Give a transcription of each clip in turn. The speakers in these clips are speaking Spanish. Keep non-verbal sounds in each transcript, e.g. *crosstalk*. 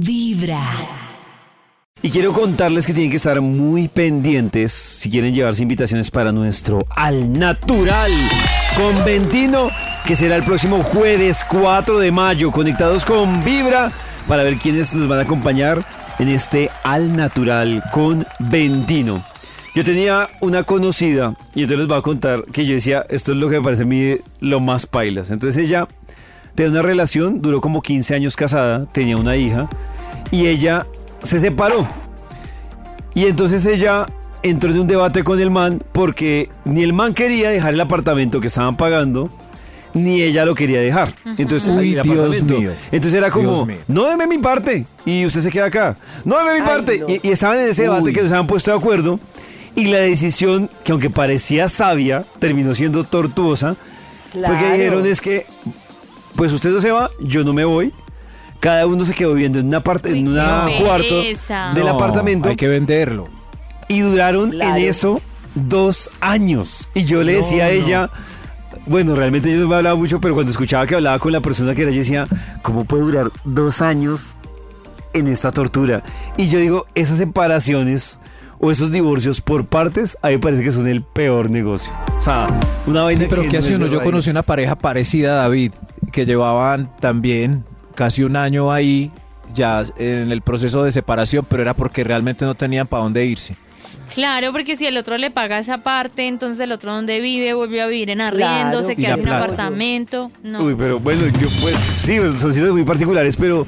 Vibra. Y quiero contarles que tienen que estar muy pendientes si quieren llevarse invitaciones para nuestro Al Natural con Ventino, que será el próximo jueves 4 de mayo, conectados con Vibra, para ver quiénes nos van a acompañar en este Al Natural con Ventino. Yo tenía una conocida, y entonces les voy a contar que yo decía, esto es lo que me parece a mí lo más pailas. Entonces ella tenía una relación, duró como 15 años casada, tenía una hija, y ella se separó. Y entonces ella entró en un debate con el man porque ni el man quería dejar el apartamento que estaban pagando, ni ella lo quería dejar. Entonces, Uy, el Dios apartamento. mío. Entonces era como, no deme mi parte y usted se queda acá. No deme mi Ay, parte. no. Y, y estaban en ese debate Uy. que nos habían puesto de acuerdo. Y la decisión, que aunque parecía sabia, terminó siendo tortuosa, fue que Claro. dijeron es que, pues usted no se va, yo no me voy. Cada uno se quedó viviendo en una parte, en una cuarto del No, apartamento Hay que venderlo. y duraron Claro. en eso dos años. Y yo le decía a no. ella, bueno, realmente yo no me hablaba mucho, pero cuando escuchaba que hablaba con la persona que era, yo decía, ¿cómo puede durar dos años en esta tortura? Y yo digo, esas separaciones o esos divorcios por partes, a mí me parece que son el peor negocio. O sea, una vaina Sí, pero que ¿qué no hace es uno? Yo conocí una pareja parecida a David, que llevaban también casi un año ahí, ya en el proceso de separación, pero era porque realmente no tenían para dónde irse. Claro, porque si el otro le paga esa parte, entonces el otro donde vive vuelve a vivir en arriendo, Claro. se queda sin apartamento. No. Uy, pero bueno, yo pues sí, son situaciones muy particulares, pero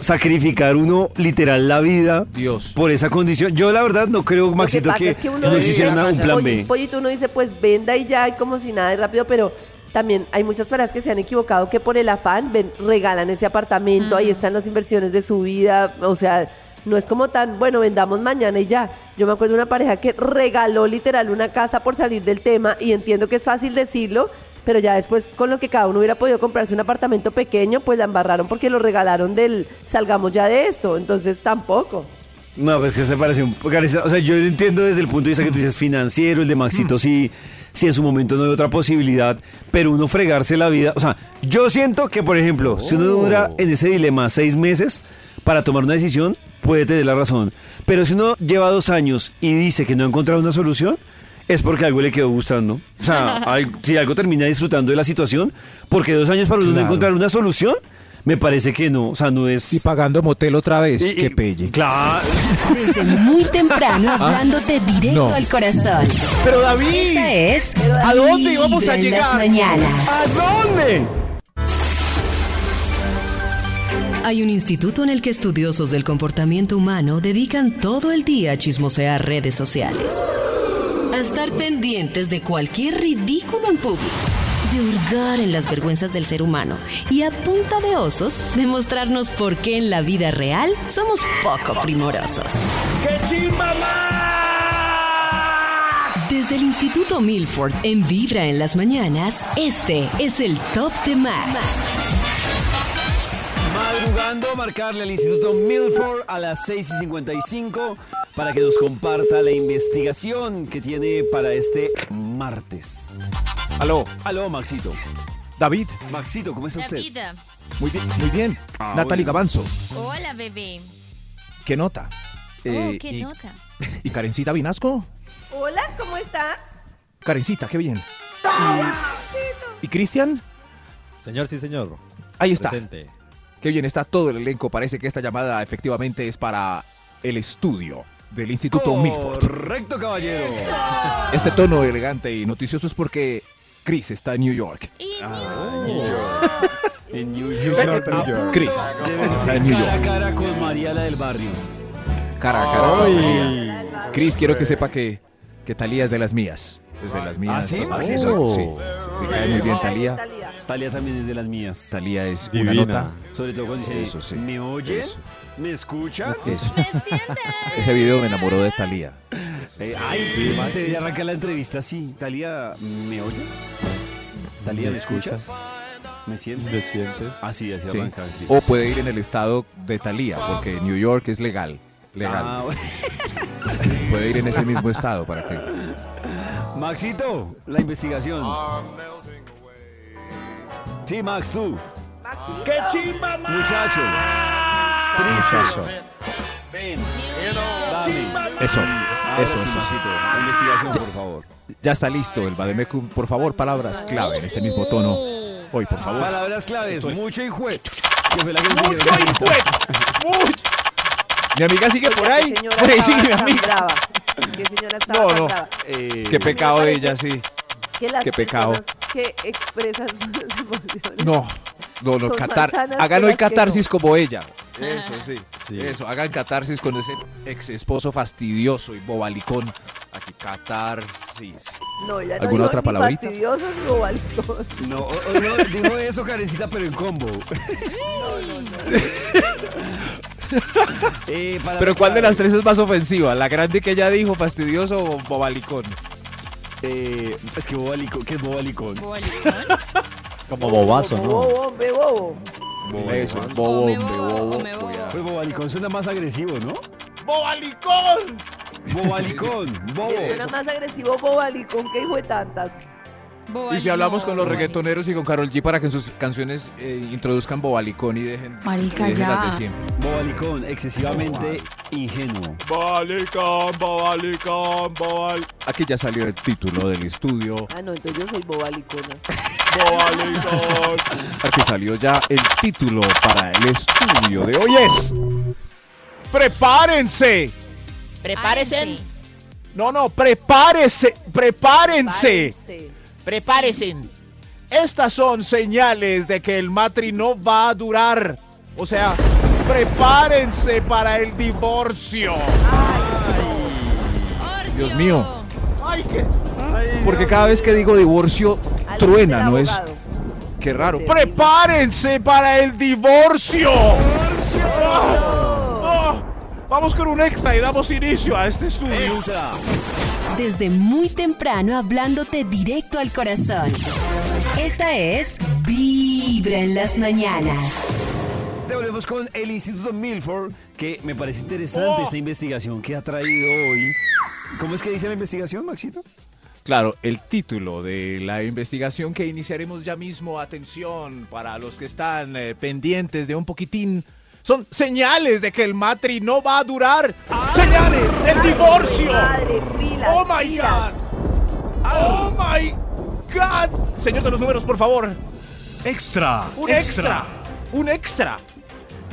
sacrificar uno literal la vida Dios. por esa condición. Yo la verdad no creo, Maxito, que, es uno no dice, existiera una- un plan "Oye, B. Pollito, uno dice, pues venda y ya, y como si nada, es rápido, pero también hay muchas parejas que se han equivocado que por el afán ven- regalan ese apartamento, ahí están las inversiones de su vida, o sea, no es como tan, bueno, vendamos mañana y ya. Yo me acuerdo de una pareja que regaló literal una casa por salir del tema y entiendo que es fácil decirlo, pero ya después con lo que cada uno hubiera podido comprarse un apartamento pequeño, pues la embarraron porque lo regalaron del salgamos ya de esto, entonces tampoco. No, pues que se parece un poco. O sea, yo entiendo desde el punto de vista que tú dices financiero, el de Maxito sí, sí en su momento no hay otra posibilidad, pero uno fregarse la vida. O sea, yo siento que, por ejemplo, si uno dura en ese dilema seis meses para tomar una decisión, puede tener la razón. Pero si uno lleva dos años y dice que no ha encontrado una solución, es porque algo le quedó gustando. O sea, *laughs* si algo termina disfrutando de la situación, porque dos años para uno no encontrar una solución, me parece que no. O sea, no es. Y pagando motel otra vez. Y- Qué pelle. Claro. Desde muy temprano hablándote directo No. al corazón. Pero David. Esta es ¿A dónde íbamos a llegar? las mañanas. ¿A dónde? Hay un instituto en el que estudiosos del comportamiento humano dedican todo el día a chismosear redes sociales. A estar pendientes de cualquier ridículo en público. De hurgar en las vergüenzas del ser humano. Y a punta de osos, demostrarnos por qué en la vida real somos poco primorosos. Desde el Instituto Milford en Vibra en las mañanas, este es el Top de Max. Madrugando marcarle al Instituto Milford a las 6 y 55 para que nos comparta la investigación que tiene para este martes. Aló, Aló, Maxito. David. Maxito, ¿cómo está La usted? vida. Muy bien, muy bien. Ah, Natalie bueno. Gavanzo. Hola, bebé. ¿Qué nota? Oh, Eh, qué y, nota. ¿Y Karencita Vinasco? Hola, ¿cómo estás? Karencita, qué bien. ¿Y, ¿y Cristian? Señor, sí, señor. Ahí está. Presente. Qué bien está todo el elenco. Parece que esta llamada efectivamente es para el estudio del Instituto Milford. Correcto, caballero. Este tono elegante y noticioso es porque Chris está en New York. Ah, New York. En New York. New York. Chris está en New cara a York. cara con María la del barrio. Cara a cara. Chris, quiero que sepa que, que Talía es de las mías. Es de las mías. ¿sí, Sí, Maxito? sí. Me cae muy bien Talía. Talía. También es de las mías. Talía es Divina. una nota. Sobre todo cuando dice, Eso sí. ¿me oye? Eso. ¿Me escucha? Eso. me sientes. Ese video me enamoró de Talía. Eh, ay, usted ya arranca la entrevista así. Talía, ¿me oyes? Talía, ¿me escuchas? ¿Me sientes? ¿Me sientes? Así, así Sí. arranca. Cris. O puede ir en el estado de Talía, porque New York es legal. Legal. Ah, bueno. *laughs* Puede ir en ese mismo estado para que. Maxito, la investigación. Sí, Max, tú. Maxi. Muchacho. Tristes. Ven, dame. Eso, eso, eso. Investigación, por favor. Ya está listo el Bademecum. Por favor, palabras clave en este mismo tono. Hoy, por favor. Palabras claves, Estoy- mucho que nos ¡Mucho dijeron ahorita. hijuet! Mi amiga sigue por ahí. ¿Qué señora Por *laughs* ahí estaba sigue mi amiga. brava? ¿Qué señora estaba No, no. brava? Eh, Qué pecado de ella, sí. Que las Qué pecado. que expresan sus emociones. No, no, no, catar. Hagan hoy catarsis como ella. Eso sí, Sí. Eso, hagan catarsis con ese ex esposo fastidioso y bobalicón. Aquí, catarsis. No, ella no ¿Alguna otra ni palabrita? fastidioso ni bobalicón. *laughs* No, o- o no, dijo eso, Karencita, pero en combo. *laughs* *laughs* Eh, Pero ¿cuál de las tres es más ofensiva? ¿La grande que ella dijo, fastidioso o bobalicón? Eh, es que bobalicón, ¿qué es bobalicón? Bobalicón. Como bobazo, Bobo, ¿no? hombre, bobo. Eso, bobo, O me hombre, bobo, bobo. me bobo. cuidado. Pues bobalicón suena más agresivo, ¿no? ¡Bobalicón! Bobalicón, bobo. Suena más agresivo bobalicón que hijo de tantas. Y si hablamos con los Bobalicón. reggaetoneros y con Carol G para que en sus canciones eh, introduzcan bobalicón y dejen, Marica, y dejen las ya. de siempre. Bobalicón, excesivamente ingenuo. Bobalicón, bobalicón, bobal. Aquí ya salió el título del estudio. Ah, no, entonces yo soy bobalicona. Bobalicón. *laughs* Aquí salió ya el título para el estudio de hoy es. ¡Prepárense! Prepárese. No, no, prepárese, prepárense. Párense. Prepárense. Estas son señales de que el matri no va a durar. O sea, prepárense para el divorcio. Dios mío. Ay, qué. Porque cada vez que digo divorcio, truena, ¿no es? Qué raro. ¡Prepárense para el divorcio! Ah, ah, Vamos con un extra y damos inicio a este estudio. Extra. Desde muy temprano hablándote directo al corazón. Esta es Vibra en las mañanas. Te volvemos con el Instituto Milford, que me parece interesante esta investigación que ha traído hoy. ¿Cómo es que dice la investigación, Maxito? Claro, el título de la investigación que iniciaremos ya mismo, atención, para los que están eh, pendientes de un poquitín, son señales de que el matri no va a durar. ¡Señales del divorcio! Madre, pilas, ¡Oh, my pilas. God! ¡Oh, my God! Señor de los números, por favor. Extra. Un extra. Un extra.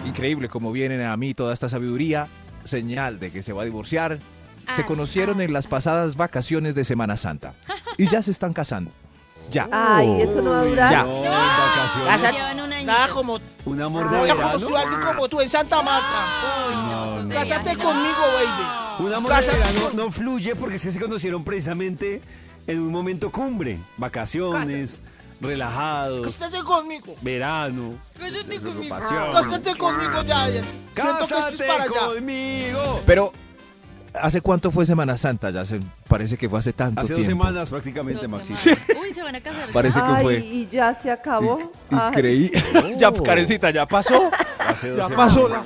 Increíble cómo viene a mí toda esta sabiduría. Señal de que se va a divorciar. Se Ah, conocieron en las pasadas vacaciones de Semana Santa. Y ya se están casando. Ya. Ay, eso no va a durar. Ya. No, vacaciones. Llevan un año. Nada como, Un amor de nada verano. como tú, alguien como tú en Santa Marta. No, no. Cásate conmigo, baby. Un amor de Cásate verano no fluye porque se conocieron precisamente en un momento cumbre. Vacaciones, relajados, Cásate conmigo. verano, Cállate conmigo. Cásate conmigo ya. ya. Siento que esto es ¡Cásate conmigo! Pero, ¿hace cuánto fue Semana Santa? Ya se, parece que fue hace tanto Hace dos tiempo. semanas prácticamente, Dos Maxito. semanas. Uy, se van a casar. Parece que Ay, fue. y ya se acabó. Y creí. *laughs* ya, Karencita, ya pasó. Hace dos Ya semanas. pasó la.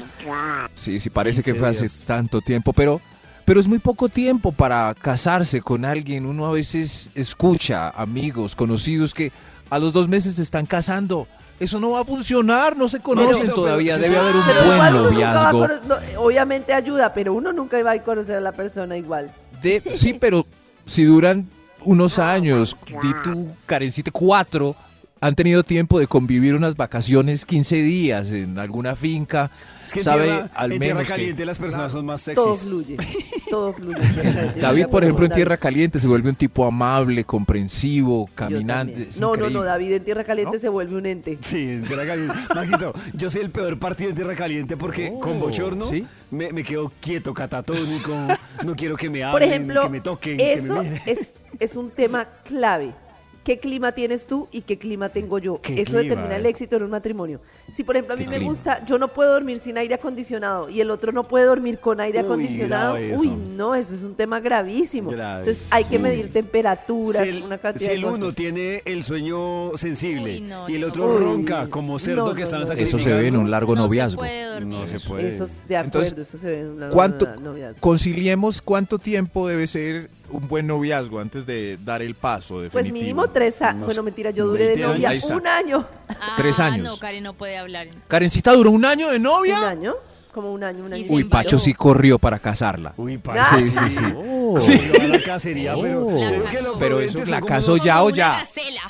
Sí, sí, parece que 15 fue hace tanto tiempo, pero, pero es muy poco tiempo para casarse con alguien. Uno a veces escucha amigos, conocidos que a los dos meses se están casando. Eso no va a funcionar, no se conocen pero- todavía, pero- debe haber un buen noviazgo. no, obviamente ayuda, pero uno nunca va a conocer a la persona igual. De- sí, pero si duran unos años, di tú, Karencita, cuatro, han tenido tiempo de convivir unas vacaciones, 15 días en alguna finca, Es que sabe tierra- al en tierra menos que... caliente las personas son más sexys. *laughs* Todo fluye. Todo fluye. David, por ejemplo, en Tierra. Caliente se vuelve un tipo amable, comprensivo, caminante. No, no, no, David en Tierra Caliente ¿No? se vuelve un ente. Sí, en tierra caliente. Maxito, yo soy el peor partido en tierra caliente porque Oh, con bochorno ¿sí? me, me quedo quieto, catatónico, no quiero que me hablen, Por ejemplo, que me toquen, que eso me miren. es, es un tema clave. ¿Qué clima tienes tú y qué clima tengo yo? ¿Qué Eso clima determina el éxito en un matrimonio. Si, por ejemplo, a mí ¿Qué me clima? gusta, yo no puedo dormir sin aire acondicionado y el otro no puede dormir con aire Uy, acondicionado, uy, no, eso es un tema gravísimo. Grave. Entonces hay que medir temperaturas, Si el, una cantidad si de el cosas. uno tiene el sueño sensible Uy, no, y el no. otro Uy, ronca como cerdo no, que no, están no. Eso se ve en un largo no noviazgo. Se puede dormir. No se puede. Eso es de Entonces, acuerdo, eso se ve en una ¿Cuánto, una noviazgo. conciliemos cuánto tiempo debe ser un buen noviazgo antes de dar el paso Pues definitivo? mínimo tres años. Bueno, mentira, yo duré de 20 años. novia un año. Ah, Tres años. No, Karen no puede hablar. Karencita duró un año de novia. ¿Un año? Como un año, un año. Uy. Pacho sí corrió para casarla. Uy, Ah, Sí, sí, sí. Sí. la cacería, pero La. Pero eso, ¿la casó ya o ya? gacela.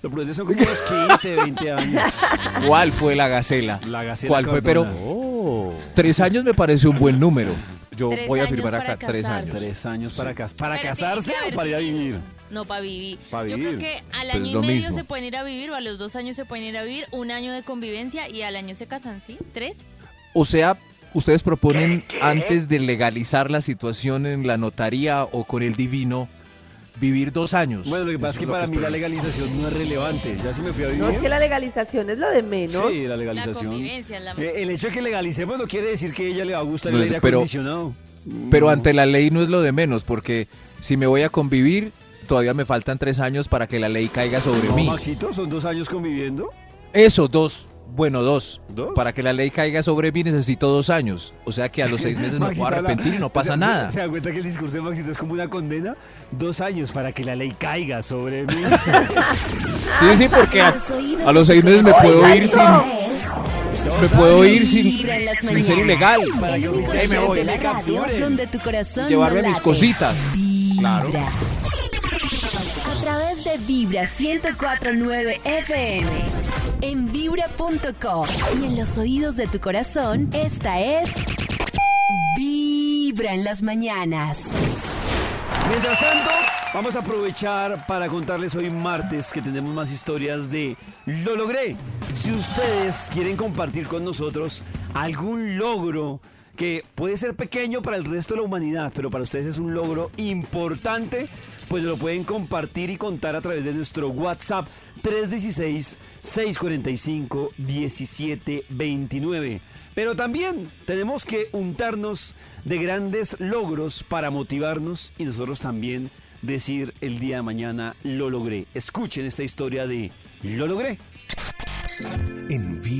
Lo prudente son como unos 15, 20 años. ¿Cuál fue la gacela? La gacela ¿Cuál fue? Pero. Oh. tres años me parece un buen número. Yo Tres voy a firmar acá tres años. Tres años para, cas para Pero casarse o para ir a vivir. No, para vivir. Pa' Yo vivir. creo que al Pues año y medio mismo. se pueden ir a vivir o a los dos años se pueden ir a vivir, un año de convivencia y al año se casan, ¿sí? ¿Tres? O sea, ustedes proponen antes de legalizar la situación en la notaría o con el divino, vivir dos años. Bueno, lo que pasa es que para mí la legalización no es relevante. Ya si me fui a vivir. No, es que la legalización es lo de menos. Sí, la La legalización. convivencia es la Eh, el hecho de que legalicemos no quiere decir que a ella le va a gustar No el es- aire pero- acondicionado. Pero No. ante la ley no es lo de menos, porque si me voy a convivir, todavía me faltan tres años para que la ley caiga sobre No, mí. Maxito, son dos años conviviendo. Eso, dos. Bueno, dos. ¿Dos? Para que la ley caiga sobre mí necesito dos años. O sea que a los seis *laughs* meses me puedo arrepentir y no o pasa sea, ¿se- nada. ¿Se, dan cuenta que el discurso de Maxito es como una condena? Dos años para que la ley caiga sobre mí. Sí, sí, porque a, Los a seis meses me puedo ir sin, me puedo ir sin, sin ser ilegal. Para único me voy, de la me radio capturen. donde tu corazón Llevarme no mis cositas. Vibra. Claro. A través de Vibra 1049 FM. En vibra.com. Y en los oídos de tu corazón, esta es. Vibra en las mañanas. Mientras tanto, vamos a aprovechar para contarles hoy martes que tenemos más historias de Lo logré. Si ustedes quieren compartir con nosotros algún logro que puede ser pequeño para el resto de la humanidad, pero para ustedes es un logro importante, pues lo pueden compartir y contar a través de nuestro WhatsApp 316-645-1729. Pero también tenemos que untarnos de grandes logros para motivarnos y nosotros también decir el día de mañana lo logré. Escuchen esta historia de lo logré. En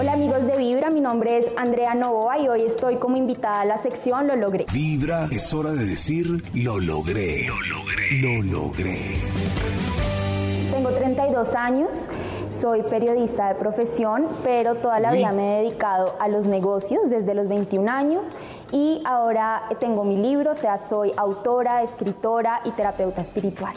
Hola amigos de Vibra, mi nombre es Andrea Novoa y hoy estoy como invitada a la sección Lo Logré. Vibra es hora de decir lo logré. Lo logré. Lo logré. Tengo 32 años, soy periodista de profesión, pero toda la vida me he dedicado a los negocios desde los 21 años y ahora tengo mi libro, o sea, soy autora, escritora y terapeuta espiritual.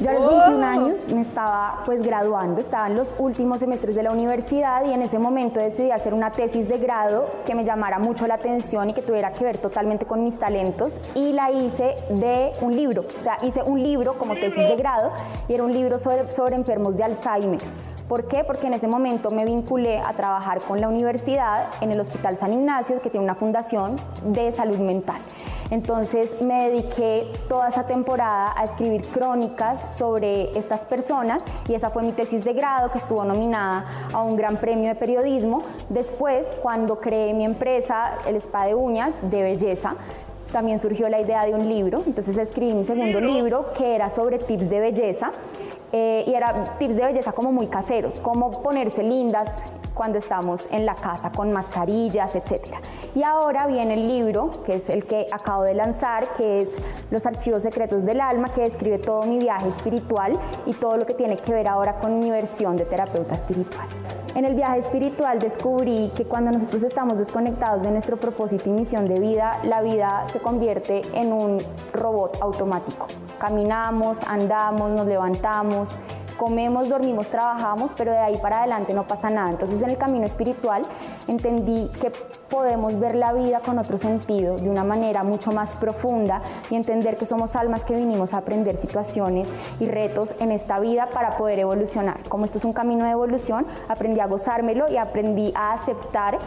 Yo a los 21 años me estaba pues graduando, estaba en los últimos semestres de la universidad y en ese momento decidí hacer una tesis de grado que me llamara mucho la atención y que tuviera que ver totalmente con mis talentos y la hice de un libro, o sea, hice un libro como tesis de grado y era un libro sobre, sobre enfermos de Alzheimer. ¿Por qué? Porque en ese momento me vinculé a trabajar con la universidad en el Hospital San Ignacio, que tiene una fundación de salud mental. Entonces me dediqué toda esa temporada a escribir crónicas sobre estas personas y esa fue mi tesis de grado que estuvo nominada a un gran premio de periodismo. Después, cuando creé mi empresa, el Spa de Uñas, de belleza, también surgió la idea de un libro. Entonces escribí mi segundo libro que era sobre tips de belleza. Eh, y era tips de belleza como muy caseros, cómo ponerse lindas cuando estamos en la casa con mascarillas, etc. Y ahora viene el libro, que es el que acabo de lanzar, que es Los Archivos Secretos del Alma, que describe todo mi viaje espiritual y todo lo que tiene que ver ahora con mi versión de terapeuta espiritual. En el viaje espiritual descubrí que cuando nosotros estamos desconectados de nuestro propósito y misión de vida, la vida se convierte en un robot automático. Caminamos, andamos, nos levantamos, comemos, dormimos, trabajamos, pero de ahí para adelante no pasa nada. Entonces en el camino espiritual entendí que podemos ver la vida con otro sentido, de una manera mucho más profunda y entender que somos almas que vinimos a aprender situaciones y retos en esta vida para poder evolucionar. Como esto es un camino de evolución, aprendí a gozármelo y aprendí a aceptar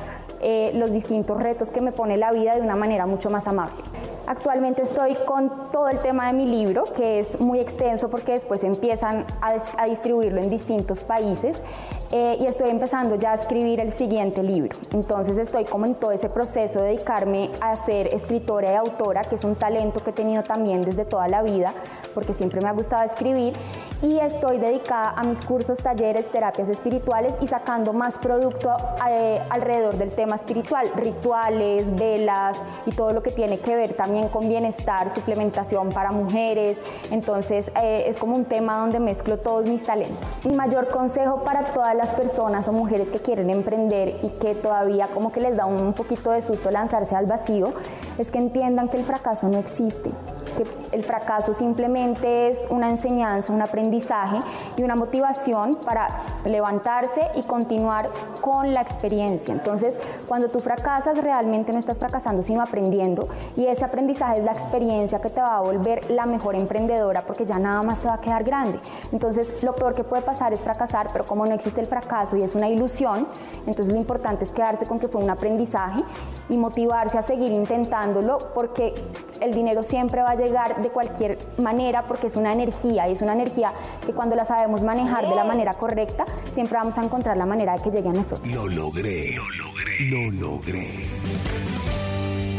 eh, los distintos retos que me pone la vida de una manera mucho más amable. Actualmente estoy con todo el tema de mi libro, que es muy extenso porque después empiezan a, distribuirlo en distintos países eh, y estoy empezando ya a escribir el siguiente libro. Entonces estoy como en todo ese proceso de dedicarme a ser escritora y autora, que es un talento que he tenido también desde toda la vida, porque siempre me ha gustado escribir y estoy dedicada a mis cursos, talleres, terapias espirituales y sacando más producto eh, alrededor del tema espiritual, rituales, velas y todo lo que tiene que ver también con bienestar, suplementación para mujeres. Entonces eh, es como un tema donde mezclo todos mis talentos. Mi mayor consejo para todas las personas o mujeres que quieren emprender y que todavía como que les da un poquito de susto lanzarse al vacío es que entiendan que el fracaso no existe que el fracaso simplemente es una enseñanza, un aprendizaje y una motivación para levantarse y continuar con la experiencia. Entonces, cuando tú fracasas, realmente no estás fracasando, sino aprendiendo. Y ese aprendizaje es la experiencia que te va a volver la mejor emprendedora porque ya nada más te va a quedar grande. Entonces, lo peor que puede pasar es fracasar, pero como no existe el fracaso y es una ilusión, entonces lo importante es quedarse con que fue un aprendizaje y motivarse a seguir intentándolo porque el dinero siempre va a llegar de cualquier manera porque es una energía y es una energía que cuando la sabemos manejar de la manera correcta, siempre vamos a encontrar la manera de que llegue a nosotros. Lo logré, lo logré, lo logré.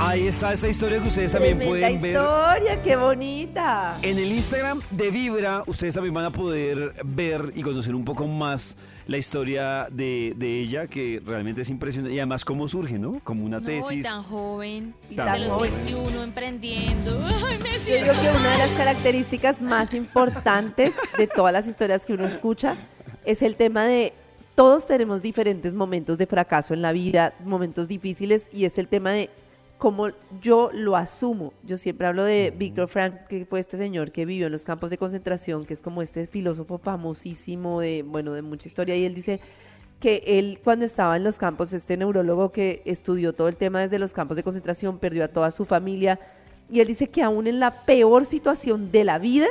Ahí está esta historia que ustedes también Tremenda pueden ver. historia, qué bonita. En el Instagram de Vibra, ustedes también van a poder ver y conocer un poco más la historia de, de ella, que realmente es impresionante. Y además cómo surge, ¿no? Como una No, y tesis. tan joven, y Tan desde los joven. 21 emprendiendo. *laughs* Ay, me Yo siento digo que una de las características más importantes de todas las historias que uno escucha es el tema de todos tenemos diferentes momentos de fracaso en la vida, momentos difíciles, y es el tema de cómo yo lo asumo. Yo siempre hablo de Víctor Frank, que fue este señor que vivió en los campos de concentración, que es como este filósofo famosísimo de, bueno, de mucha historia, y él dice que él cuando estaba en los campos, este neurólogo que estudió todo el tema desde los campos de concentración, perdió a toda su familia, y él dice que aún en la peor situación de la vida,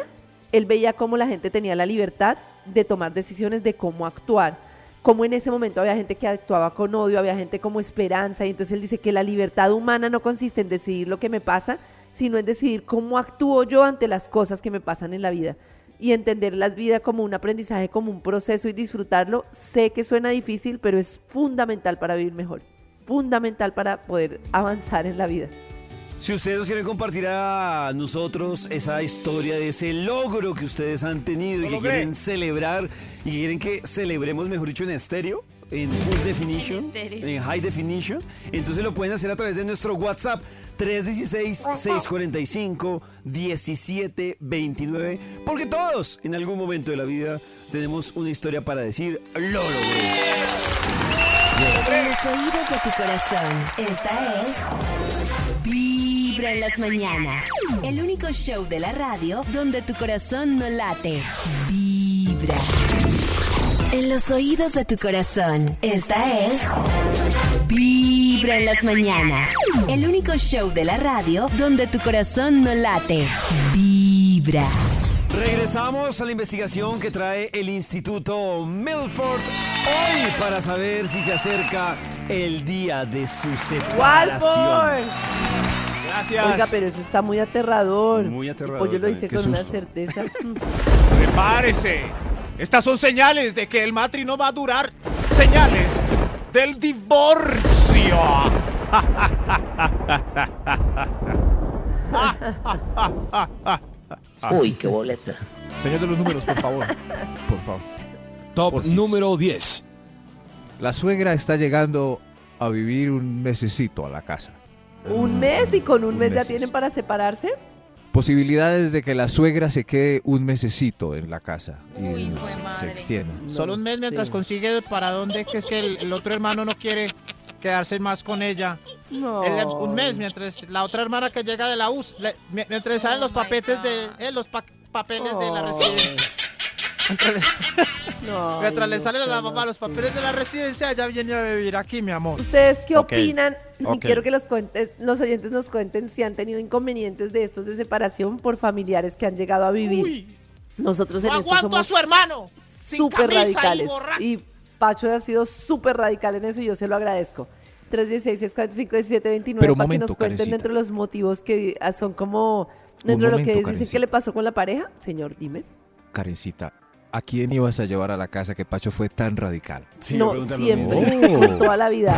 él veía cómo la gente tenía la libertad de tomar decisiones de cómo actuar. Como en ese momento había gente que actuaba con odio, había gente como esperanza, y entonces él dice que la libertad humana no consiste en decidir lo que me pasa, sino en decidir cómo actúo yo ante las cosas que me pasan en la vida. Y entender la vida como un aprendizaje, como un proceso y disfrutarlo. Sé que suena difícil, pero es fundamental para vivir mejor. Fundamental para poder avanzar en la vida. Si ustedes nos quieren compartir a nosotros esa historia de ese logro que ustedes han tenido y que quieren celebrar y que quieren que celebremos, mejor dicho, en estéreo, en full definition, En high definition, entonces lo pueden hacer a través de nuestro WhatsApp 316-645-1729, porque todos en algún momento de la vida tenemos una historia para decir, lo logré. En los oídos de tu corazón, esta es Vibra en las mañanas. El único show de la radio donde tu corazón no late. Vibra. En los oídos de tu corazón, esta es Vibra en las mañanas. El único show de la radio donde tu corazón no late. Vibra. Regresamos a la investigación que trae el Instituto Milford hoy para saber si se acerca el día de su separación. Gracias. Oiga, pero eso está muy aterrador. Muy aterrador, Y Pollo lo qué con una certeza. *laughs* Prepárese. Estas son señales de que el matri no va a durar. Señales del divorcio. *laughs* Uy, qué boleta. Señor de los números, por favor. Por favor. Top Porfis. número 10. La suegra está llegando a vivir un mesecito a la casa. Un mes y con un Un mes ya tienen para separarse. Posibilidades de que la suegra se quede un mesecito en la casa y Uy, jue se, se extienda. No Solo un mes sé. mientras consigue para dónde, que es que el, el otro hermano no quiere quedarse más con ella. No. Un mes mientras la otra hermana que llega de la US, le- mientras salen Oh los my papeles de eh, los pa- papeles de la Oh. residencia. *laughs* Mientras le, No, mientras ay, le no salen a la mamá los papeles de la residencia, ya viene a vivir aquí, mi amor. ¿Ustedes qué Ok, opinan? Y ok. quiero que los, cuentes, los oyentes nos cuenten si han tenido inconvenientes de estos de separación por familiares que han llegado a vivir. Uy, Nosotros en no esto aguanto a somos su hermano. sin súper camisa y radicales. borracho. Y Pacho ha sido súper radical en eso y yo se lo agradezco. 316 645 1729 Pero un para que momento, nos cuenten Karencita. dentro de los motivos que ah, son como dentro de lo momento, que dicen Karencita. que le pasó con la pareja. Señor, dime. Karencita, ¿a quién ibas a llevar a la casa que Pacho fue tan radical? Sí, no, siempre, mismo. *laughs* toda la vida.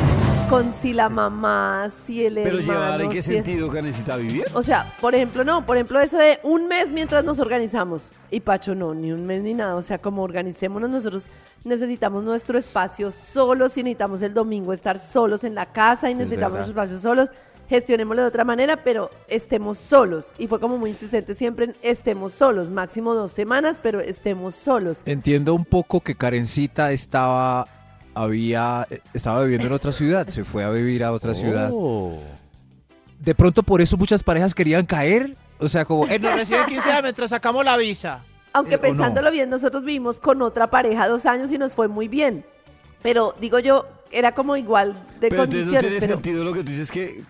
Con si la mamá, si el Pero hermano. llevar, ¿en qué si es- sentido que necesita vivir? O sea, por ejemplo, no, por ejemplo, eso de un mes mientras nos organizamos. Y Pacho, no, ni un mes ni nada. O sea, como organicémonos, nosotros necesitamos nuestro espacio solos y necesitamos el domingo estar solos en la casa y necesitamos nuestro espacio solos. Gestionémoslo de otra manera, pero estemos solos. Y fue como muy insistente siempre en estemos solos, máximo dos semanas, pero estemos solos. Entiendo un poco que Karencita estaba había eh, estaba viviendo en otra ciudad, se fue a vivir a otra ciudad. Oh. De pronto por eso muchas parejas querían caer, o sea, como Él nos recibe 15 días mientras sacamos la visa. Aunque Eh, ¿o no? pensándolo bien, nosotros vivimos con otra pareja dos años y nos fue muy bien. Pero digo yo, era como igual de pero entonces no condiciones. tiene pero- sentido lo que tú dices que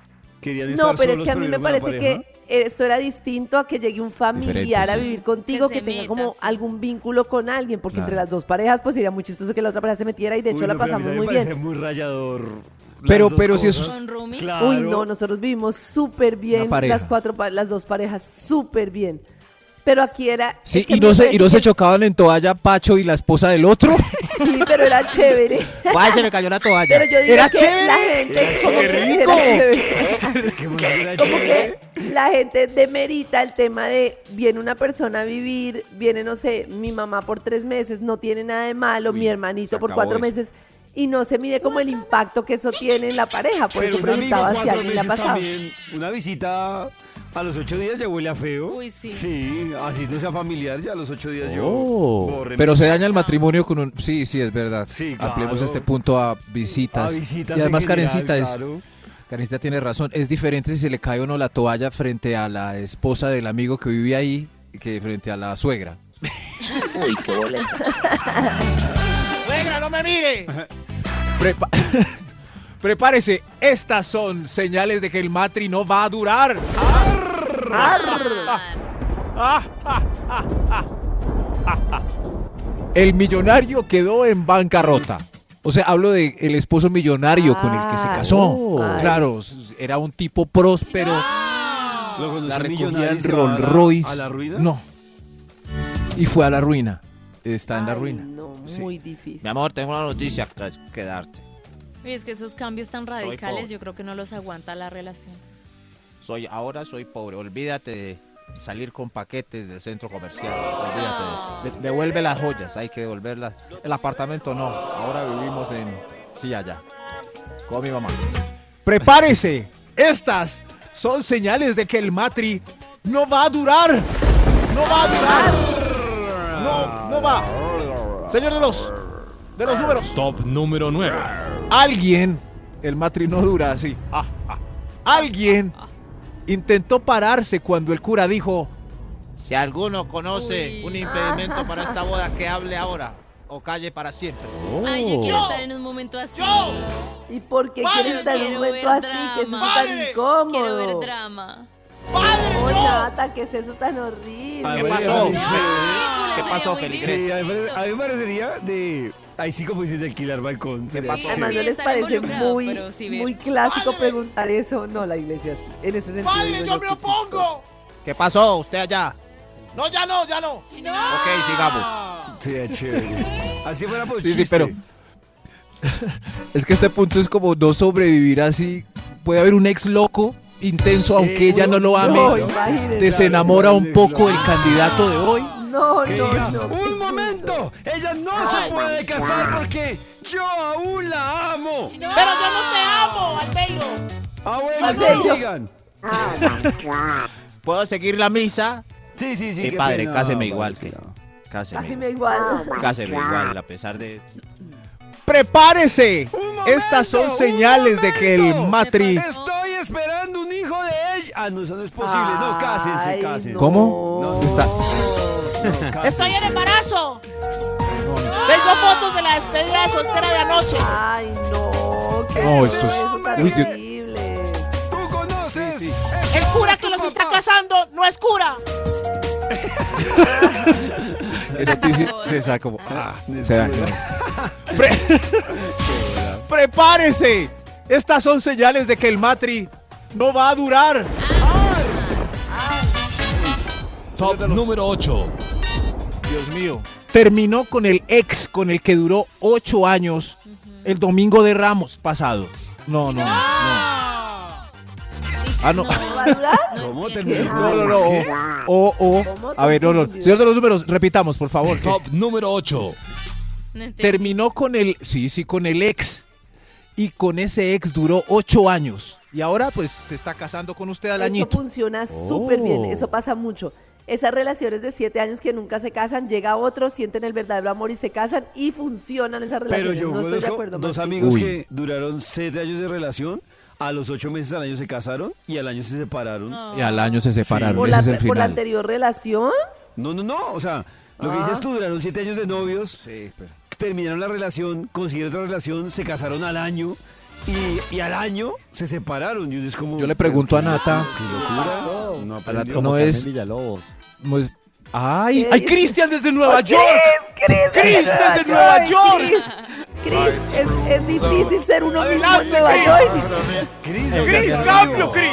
querían estar No, pero es que a mí me parece pareja. que esto era distinto a que llegue un familiar Diferente, a sí. vivir contigo, Que tenga meta, como sí. algún vínculo con alguien, porque Claro. entre las dos parejas pues sería muy chistoso que la otra pareja se metiera y de hecho Uy, la no, pero a mí pasamos muy me parece bien. muy rayador. Pero- pero si eso- cosas. ¿Con roomie? Claro. Uy, no, nosotros vivimos súper bien, las cuatro, las dos parejas súper bien. Pero aquí era... Sí, es que y no se y no se chocaban en toalla Pacho y la esposa del otro. *laughs* Sí, pero era chévere. Guay, se me cayó la toalla. Pero yo digo Era que chévere. la gente como que rico. era chévere. Qué como chévere. que la gente demerita el tema de viene una persona a vivir, viene, no sé, mi mamá por tres meses, no tiene nada de malo, Uy, mi hermanito por cuatro eso. meses, y no se mide como el impacto que eso tiene en la pareja. Por Pero eso preguntaba si alguien le ha pasado. también, una visita a los ocho días ya huele a feo. Uy, sí. Sí, así no sea familiar, ya a los ocho días Oh. yo... Pero se daña el matrimonio con un sí, sí es verdad. Sí, claro. Ampliemos este punto a visitas. A visitas y además general, Karencita es claro. Karencita tiene razón, es diferente si se le cae o no la toalla frente a la esposa del amigo que vive ahí que frente a la suegra. *laughs* Uy, qué boleta. Suegra, no me mire. *laughs* Prepa- *laughs* Prepárese, estas son señales de que el matri no va a durar. El millonario quedó en bancarrota. O sea, hablo de el esposo millonario con el que se casó. Ay. Claro, era un tipo próspero. La recogía en Rolls Royce. ¿A la ruina? No. Y fue a la ruina. Está en la ruina. No, Sí. muy difícil. Mi amor, tengo una noticia que, que darte. Y es que esos cambios tan radicales yo creo que no los aguanta la relación. Soy, ahora soy pobre. Olvídate de salir con paquetes del centro comercial. Olvídate de eso. De- devuelve las joyas, hay que devolverlas. El apartamento no. Ahora vivimos en. Sí, allá. Con mi mamá. Prepárese. Estas son señales de que el matri no va a durar. No va a durar. No, no va. Señor de los, de los números. Top número 9. Alguien, el matri no dura así. Ah, ah. Alguien intentó pararse cuando el cura dijo, Si alguno conoce Uy. un impedimento para esta boda, que hable ahora o calle para siempre. Ay, yo quiero Yo. estar en un momento así. ¿Y por qué Padre, quieres estar en un momento así? Que eso es tan incómodo. Quiero ver drama. ¡Padre, Oh! Nata, ¿qué es eso tan horrible? ¿Qué pasó? ¿Qué pasó, Felipe? Sí, a mí me parecería de... Ahí sí como dices de alquilar balcón. Además, ¿no Sí, les parece muy, sí muy clásico ¡Padre! preguntar eso? No, la iglesia sí. En ese sentido. ¡Padre, yo me opongo! ¿Qué pasó? ¿Usted allá? No, ya no, ya no. Ok, sigamos. Sería chévere. Así fuera pues Sí, sí, pero- *laughs* es que este punto es como no sobrevivir así. Puede haber un ex loco intenso, aunque ella no lo ame. No, desenamora un poco el candidato de hoy. No, no, diga, no. ella no se puede casar porque yo aún la amo. Pero yo no te amo, Albeiro. Ah, bueno, no sigan. ¿Puedo seguir la misa? Sí, sí, sí. Sí, padre, pena, cáseme igual sí, que- no. Cáseme. Así me igual. Cáseme igual, a pesar de... ¡Prepárese! Momento, Estas son señales de que el matri. Estoy esperando un hijo de ella. Ah, no, eso no es posible. No, cásense, cásense. no. ¿Cómo? No, Está- No, cásense. ¡Estoy en embarazo! Fotos de la despedida de soltera de anoche. Ay, no. ¿Qué No, es esto es- Uy, horrible? Tú conoces. Sí, sí. Es El cura que los está casando no es cura. Se saca como. ah, se da. Pre- Prepárese. Estas son señales de que el matri no va a durar. Top número 8. Dios mío. Terminó con el ex con el que duró ocho años el domingo de Ramos pasado. No, no, no. Ah, no. ¿No va a durar? *laughs* ¿Cómo terminó? No, no, no. O, o, ¿Cómo a ver, no, no. Señor de los números, repitamos, por favor. Top número 8. No entendí. Terminó con el, sí, sí, con el ex. Y con ese ex duró ocho años. Y ahora, pues, se está casando con usted al Eso añito. funciona súper bien, Oh. eso pasa mucho. Esas relaciones de siete años que nunca se casan, llega otro, sienten el verdadero amor y se casan y funcionan esas Pero relaciones. yo no estoy de acuerdo. dos amigos Uy. que duraron siete años de relación, a los ocho meses al año se casaron y al año se separaron. Y al año se separaron. ¿Por Ese la, es el por la final. anterior relación? No, no, no, o sea, lo que Ah. dices tú, duraron siete años de novios, Sí, pero- terminaron la relación, consiguieron otra relación, se casaron al año y, y al año se separaron. Y es como, Yo le pregunto a ¿pero Nata. qué locura? No. No Como es- Villalobos. Pues, ¡Ay! ¿Qué ¡Ay? Cristian desde Nueva ¡Chris! York! ¡Chris! ¡Chris desde Nueva York! Chris, Chris, es, es difícil ser uno mismo en Nueva Chris. York. Cris, ¡Cris, cambio, Cris!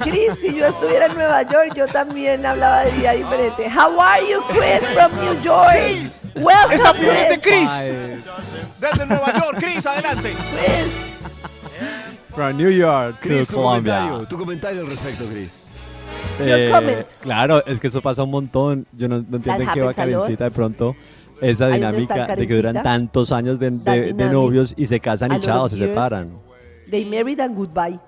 Chris, si yo estuviera en Nueva York, yo también hablaba de día diferente. How are you, Chris, from New York? Chris. Welcome, ¡Esta flor es de Chris. Chris! Desde Nueva York, Chris, adelante. Chris. From New York to Cris, tu Colombia. comentario, tu comentario al respecto, Cris. Eh, claro, es que eso pasa un montón. Yo no, no entiendo en qué va. Karencita de pronto. Esa dinámica de que duran tantos años de, de- de novios y se casan y chao, se separan. They married and goodbye.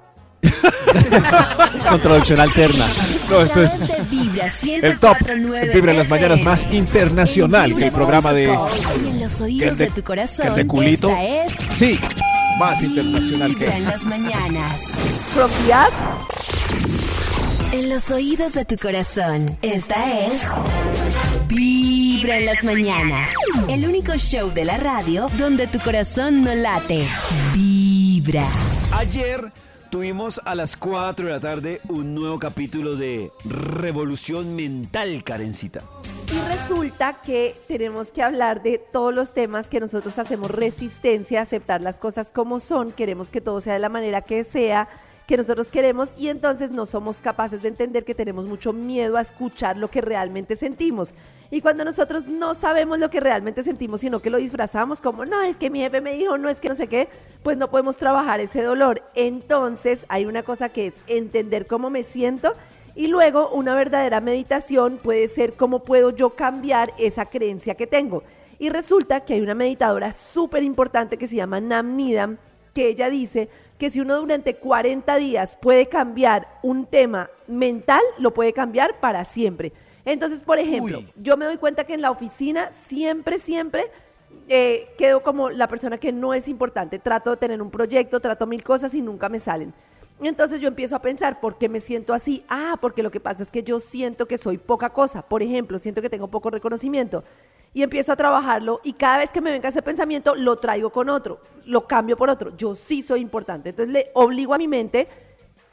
Con traducción alterna. No, esto es Vibra el top. 104.9 El Vibra en las mañanas más internacional En que el programa de... Y en los oídos el de- de, tu corazón. que el de culito. Es Sí, más internacional que Vibra en eso. las mañanas. Ass, En los oídos de tu corazón. Esta es Vibra en las mañanas. El único show de la radio donde tu corazón no late. Vibra. Ayer tuvimos a las 4 de la tarde un nuevo capítulo de Revolución Mental, Karencita. Y resulta que tenemos que hablar de todos los temas que nosotros hacemos resistencia a aceptar las cosas como son, queremos que todo sea de la manera que sea, que nosotros queremos y entonces no somos capaces de entender que tenemos mucho miedo a escuchar lo que realmente sentimos. Y cuando nosotros no sabemos lo que realmente sentimos, sino que lo disfrazamos como, no, es que mi jefe me dijo, no es que no sé qué, pues no podemos trabajar ese dolor. Entonces hay una cosa que es entender cómo me siento y luego una verdadera meditación puede ser cómo puedo yo cambiar esa creencia que tengo. Y resulta que hay una meditadora súper importante que se llama Nam Nidam, que ella dice que si uno durante 40 días puede cambiar un tema mental, lo puede cambiar para siempre. Entonces, por ejemplo, Uy. yo me doy cuenta que en la oficina siempre, siempre eh, quedo como la persona que no es importante. Trato de tener un proyecto, trato mil cosas y nunca me salen. Entonces yo empiezo a pensar, ¿por qué me siento así? Ah, porque lo que pasa es que yo siento que soy poca cosa. Por ejemplo, siento que tengo poco reconocimiento. Y empiezo a trabajarlo y cada vez que me venga ese pensamiento, lo traigo con otro, lo cambio por otro. Yo sí soy importante. Entonces le obligo a mi mente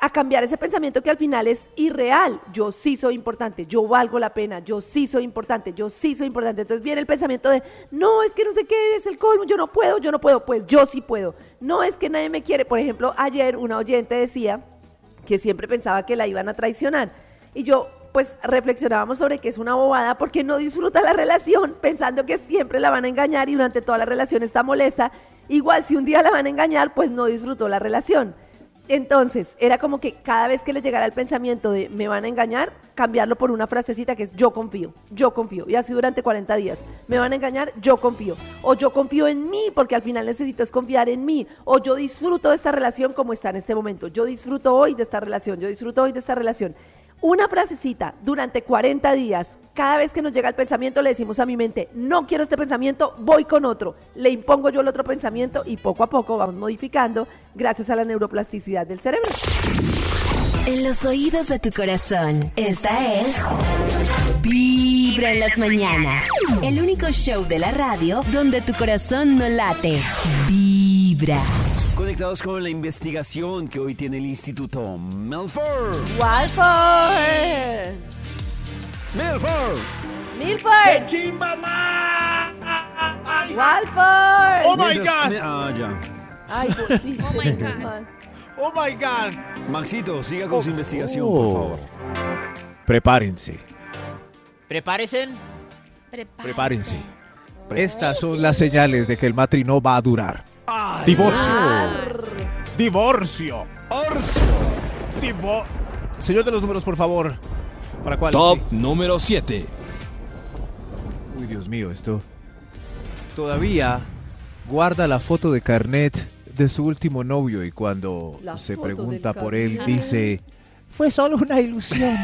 a cambiar ese pensamiento que al final es irreal. Yo sí soy importante, yo valgo la pena, yo sí soy importante, yo sí soy importante. Entonces viene el pensamiento de, no, es que no sé qué es el colmo, yo no puedo, yo no puedo, pues yo sí puedo. No es que nadie me quiere. Por ejemplo, ayer una oyente decía que siempre pensaba que la iban a traicionar. Y yo, pues reflexionábamos sobre que es una bobada porque no disfruta la relación pensando que siempre la van a engañar y durante toda la relación está molesta. Igual si un día la van a engañar, pues no disfrutó la relación. Entonces, era como que cada vez que le llegara el pensamiento de me van a engañar, cambiarlo por una frasecita que es yo confío, yo confío. Y así durante 40 días. Me van a engañar, yo confío. O yo confío en mí, porque al final necesito es confiar en mí. O yo disfruto de esta relación como está en este momento. Yo disfruto hoy de esta relación, yo disfruto hoy de esta relación. Una frasecita durante 40 días, cada vez que nos llega el pensamiento le decimos a mi mente, no quiero este pensamiento, voy con otro. Le impongo yo el otro pensamiento y poco a poco vamos modificando gracias a la neuroplasticidad del cerebro. En los oídos de tu corazón. Esta es Vibra en las mañanas. El único show de la radio donde tu corazón no late. Vibra. Conectados con la investigación que hoy tiene el Instituto Melford. Walford. Melford. Milford. Walford. ¡Oh, my Mientras- God! Ah, ya. Ay, volviste, Oh my God. Oh my God. Maxito, siga con su investigación, por favor. Prepárense, Prepárense. prepárense. Estas son las señales de que el matri no va a durar. Divorcio. Divorcio. Divo- Señor de los números, por favor. ¿Para cuál? Top Sí. número 7. Uy, Dios mío, esto. Todavía guarda la foto de carnet de su último novio y cuando La se pregunta por él dice, fue solo una ilusión.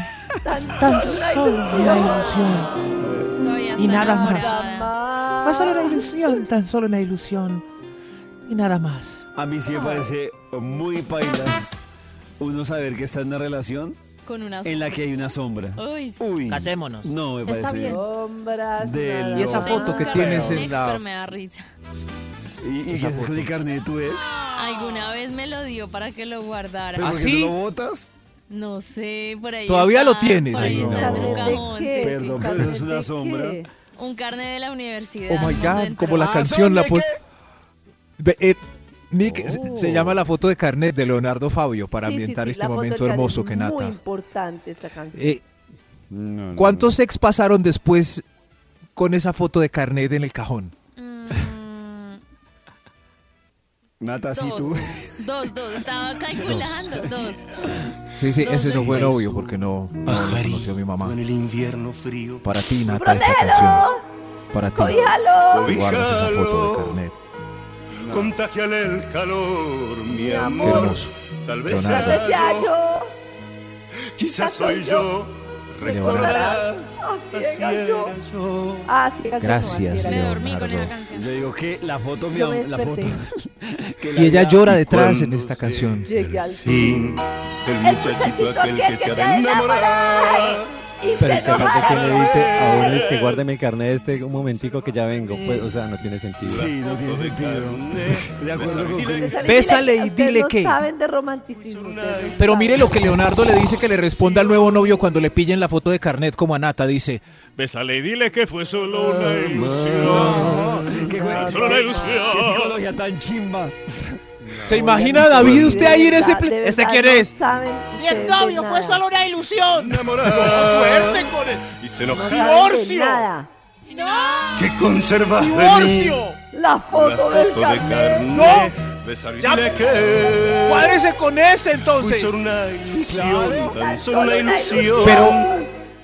Tan *laughs* Tan solo una solo una ilusión. Y nada más. enamorada. Fue solo una ilusión, tan solo una ilusión. Y nada más. A mí sí me parece muy pailas uno saber que está en una relación Con una en la que hay una sombra. Uy, sí. Uy. Casémonos. No, me Está parece. bien. Sombras. De nada Y esa foto que tienes en la- pero me da risa. ¿Y, y qué Esa haces con foto. el carnet de tu ex? Alguna vez me lo dio para que lo guardara. ¿Pero ¿Ah, por qué sí? no lo botas? No sé, por ahí. ¿Todavía está, lo tienes? por ahí Ay, está no. Perdón, pero ¿Carnet eso es una sombra. Un carnet de la universidad. Oh my ¿dónde God, como la ¿Ah, canción la ¿de pon- qué? Eh, Nick, se- Oh. se llama la foto de carnet de Leonardo Fabio para Sí, ambientar sí, este momento hermoso es que Muy nata. importante esta canción. Eh, No, no, ¿Cuántos ex pasaron después con esa foto de carnet en el cajón? Mm. Nata, sí tú. Dos, dos. Estaba calculando. Dos. Sí, sí, Dos ese no fue después. novio porque no, no lo conoció mi mamá. En el invierno frío. Para ti, Nata, esta canción. Para ti. ¡Cobíjalo! Guardas esa foto de carnet. Contagiale el calor, mi amor. hermoso. Tal vez Leonardo. sea yo, yo. quizás soy yo. Recordarás, Así era yo. Ah, no, Gracias, así era Me yo. dormí con esa Leonardo. canción. Yo digo que la foto, mi Yo me am- la foto. desperté. *laughs* que la Y ella llora detrás en esta canción. Llegué al Fin, el muchachito aquel que te ha de enamorar. Y Pero se es que le dice a uno es que guárdeme el carnet este un momentico que ya vengo. Pues, o sea, no tiene sentido. Sí, no tiene sentido. De acuerdo con Bésale y dile no que- saben de romanticismo. ustedes no Pero mire lo que Leonardo le dice que le responda al nuevo novio cuando le pillen la foto de carnet como a Nata. Dice, Bésale y dile que fue solo una ilusión. No, qué Solo una qué ilusión. psicología tan chimba. ¿Se imagina David usted ahí en ese... De pl- verdad, ¿Este de quién verdad, es? No saben ustedes de nada. una ilusión. Enamorar. Fuerte con el Y se No de ¡Divorcio! nada. ¿Qué conservas de mí? divorcio. La La foto del foto de carnet. carne. Besar y Ya- dile que. Cuádrese con ese Fue entonces. solo una ilusión. Claro. Tan solo una ilusión. Pero,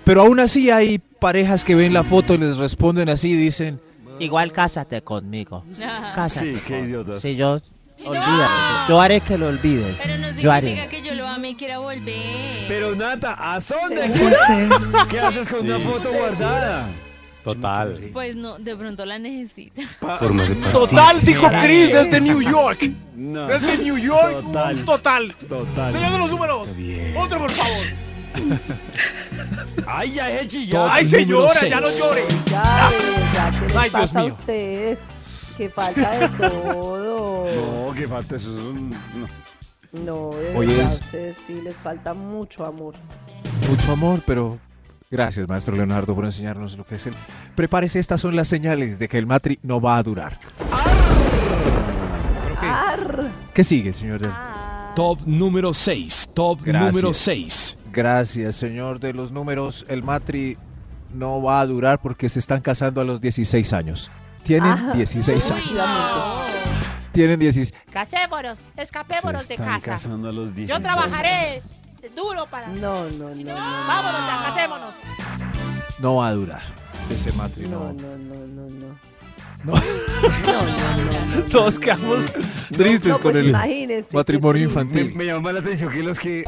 pero aún así hay parejas que ven la foto y les responden así y dicen, Igual cásate conmigo. Cásate. Sí, qué idiotas. Si yo. Olvídate. Yo haré que lo olvides. Pero no Yo significa haré. que yo lo ame y quiera volver. Pero Nata, ¿a dónde? Sí sé. ¿Qué haces con una foto guardada? Total. Pues no, de pronto la necesita. Total, dijo Chris desde New York. No. Desde New York. Total. Total. Total. Señor de los números. Otro, por favor. Ay, ya es chillar. Top Ay, señora, ya no llore. Ya, ¿qué les Ay, Dios pasa a mío. ustedes? Que falta de todo. *laughs* No, que falta eso. es un- no. No, de Hoy verdad, es- a ustedes sí les falta mucho amor. Mucho amor, pero gracias, maestro Leonardo, por enseñarnos lo que es el. Prepárese, estas son las señales de que el matri no va a durar. ¿Pero qué? Arr. ¿Qué sigue, señor? del- Top número 6. Top Gracias. número 6. Gracias, señor de los números. El matri no va a durar porque se están casando a los 16 años. Tienen Ah. 16 Uy, años. no. Tienen 16. Casémonos. Escapémonos de casa. a los 16. Yo trabajaré duro para. No, no, no, no. Vámonos ya, casémonos. No va a durar. Ese matri No, no. no, no, no, no. No. No, no, no, no, Todos quedamos no. tristes No, con pues el imagínese, matrimonio. Me, *laughs* infantil. me llama la atención que los que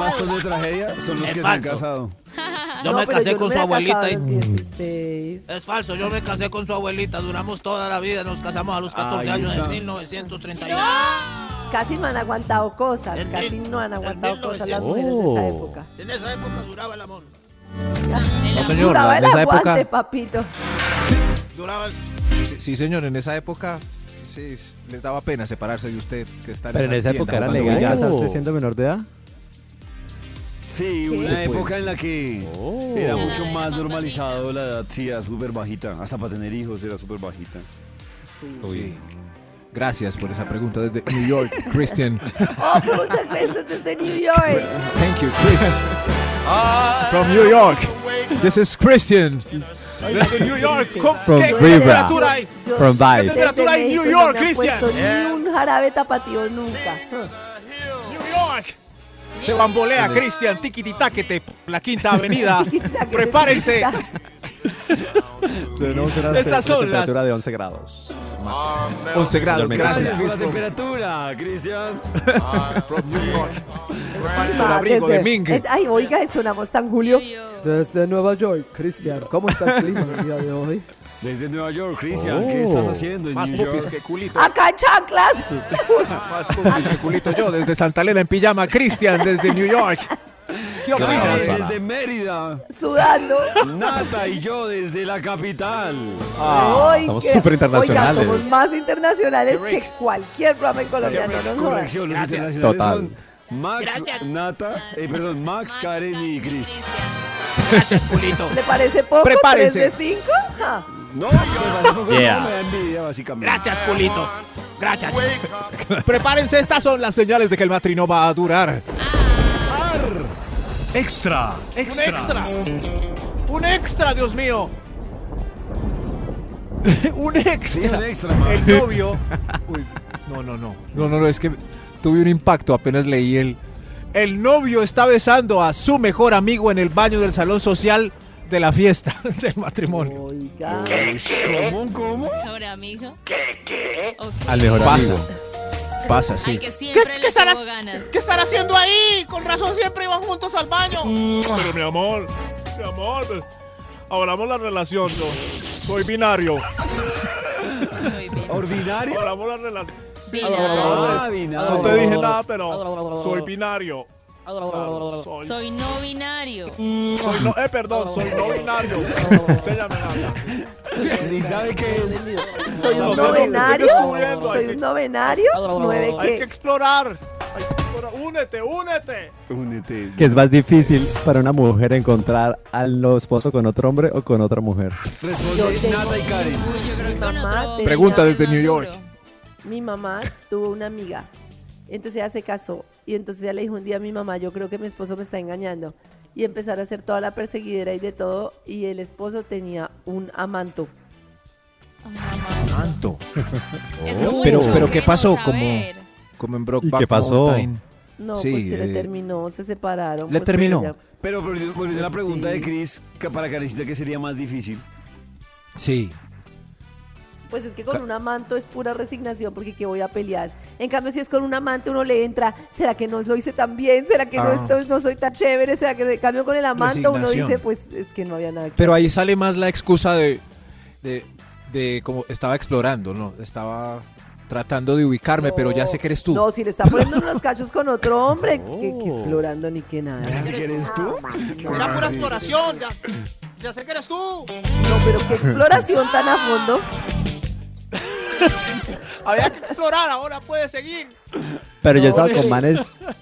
más son de tragedia son los Es que se han falso. casado. *laughs* Yo No, me pero casé no con su abuelita casado y. a los 16. Es falso, yo me casé con su abuelita, duramos toda la vida, nos casamos a los 14 Ahí años está. en 1931. Casi no han aguantado cosas, casi mil- no han aguantado cosas las 1900. mujeres de esa Oh. época. En esa época duraba el amor. No, *laughs* señor, Duraba en el esa aguante, época. papito. Duraba el... Sí, señor, en esa época sí, les daba pena separarse de usted que está en Pero en esa tienda época era legal casarse siendo menor de edad. Sí, una ¿Qué? época pues. en la que Oh. era mucho más normalizado la edad. Sí, era súper bajita. Hasta para tener hijos era súper bajita. Sí. Gracias por esa pregunta desde New York, Christian. *laughs* Oh, pregunta Christian desde New York. Thank you, Chris. From New York. This is Christian. Desde New York. ¿Cómo- From ¿Qué, qué Vibra. temperatura hay? From ¿Qué Vibe. temperatura hay en Desde New York, no me han Christian? puesto Ni un jarabe tapatío nunca. New York. Se bambolea, tiquititaquete, la quinta avenida. Prepárense. *laughs* Tenemos una Estas son temperatura las- de 11 grados. 11 grados, Dormir gracias. Por la temperatura, Cristian. from New York. Ay, Con ma, abrigo de desde- Ming. eh, Ay, oiga, sonamos tan Julio. Desde Nueva York, Cristian, ¿cómo está el *laughs* clima el día de hoy? Desde Nueva York, Cristian, Oh. ¿qué estás haciendo en Más New pupis York? que culito. Acá en chanclas. *laughs* Más pupis que culito yo. Desde Santa Elena en pijama, Christian desde New York. ¿Qué Gaby opinas? desde Mérida. Sudando. Nata y yo desde la capital. Ay, Estamos qué- súper internacionales. Oiga, somos más internacionales que cualquier programa en Colombia. No nos. Corrección, los internacionales Total. son Max, Nata, eh, perdón, Max, Karen y Chris. ¿Le parece poco? Prepárense. ¿Tres de cinco? Ja. No, me parece poco, Yeah. no, me da envidia, básicamente. Gracias, culito. Gracias. Prepárense, estas son las señales de que el matrimonio va a durar. Extra, Un extra. Un extra, Dios mío. *laughs* un extra. Sí, un extra, Max. El novio. *laughs* Uy, no, no, no. No, no, no, es que tuve un impacto apenas leí el. El novio está besando a su mejor amigo en el baño del salón social de la fiesta *laughs* del matrimonio. Oiga. ¿Cómo, cómo? Mejor amigo. ¿Qué? ¿Qué? Al mejor Pasa. amigo. Pasa, Al sí. que estarás- ganas. ¿Qué están haciendo ahí? Con razón siempre iban juntos al baño. Pero mi amor, mi amor, pues, hablamos la relación, yo soy binario. Muy bien. ¿Ordinario? Hablamos la relación. Binario. Ah, binario. No te dije nada, pero soy binario. Claro, soy, Soy no binario. soy no, eh, perdón, soy no binario. Enséñame nada. Ni sabe qué es. Soy No un no, hay Soy un novenario. Nueve Hay que explorar. Hay que explorar. Únete, únete. Únete. Que es más difícil para una mujer encontrar al nuevo esposo con otro hombre o con otra mujer. Responde Nata y Karen. Uy, yo creo que con Mamá, otro. te- Pregunta es desde New York. duro. Mi mamá tuvo una amiga. Entonces ella se casó. Y entonces ella le dijo un día a mi mamá, yo creo que mi esposo me está engañando. Y empezaron a hacer toda la perseguidera y de todo. Y el esposo tenía un amanto. Es Oh. Pero- pero ¿qué pasó? Como-. Como en Brokeback qué pasó? Mountain. No, Sí, pues que le eh, terminó, se separaron. ¿le pues, terminó? pero ya- Pero volviendo a la pregunta Sí. de Chris, que para Karencita, ¿qué sería más difícil? Sí. Pues es que con un amanto es pura resignación porque que voy a pelear. En cambio, si es con un amante, uno le entra, ¿será que no lo hice tan bien? ¿Será que no, Ah. estoy- no soy tan chévere? ¿Será que en cambio con el amante uno dice, pues es que no había nada que Pero ahí sale más la excusa de, de, de como estaba explorando, ¿no? Estaba tratando de ubicarme, pero ya sé que eres tú. No, si le está poniendo *laughs* unos cachos con otro hombre, que, que explorando ni que nada. ¿Ya sé que eres tú? Era pura exploración, ya, ya sé que eres tú. No, pero qué exploración tan a fondo. Había que explorar, ahora puedes seguir. Pero yo he estado No, con manes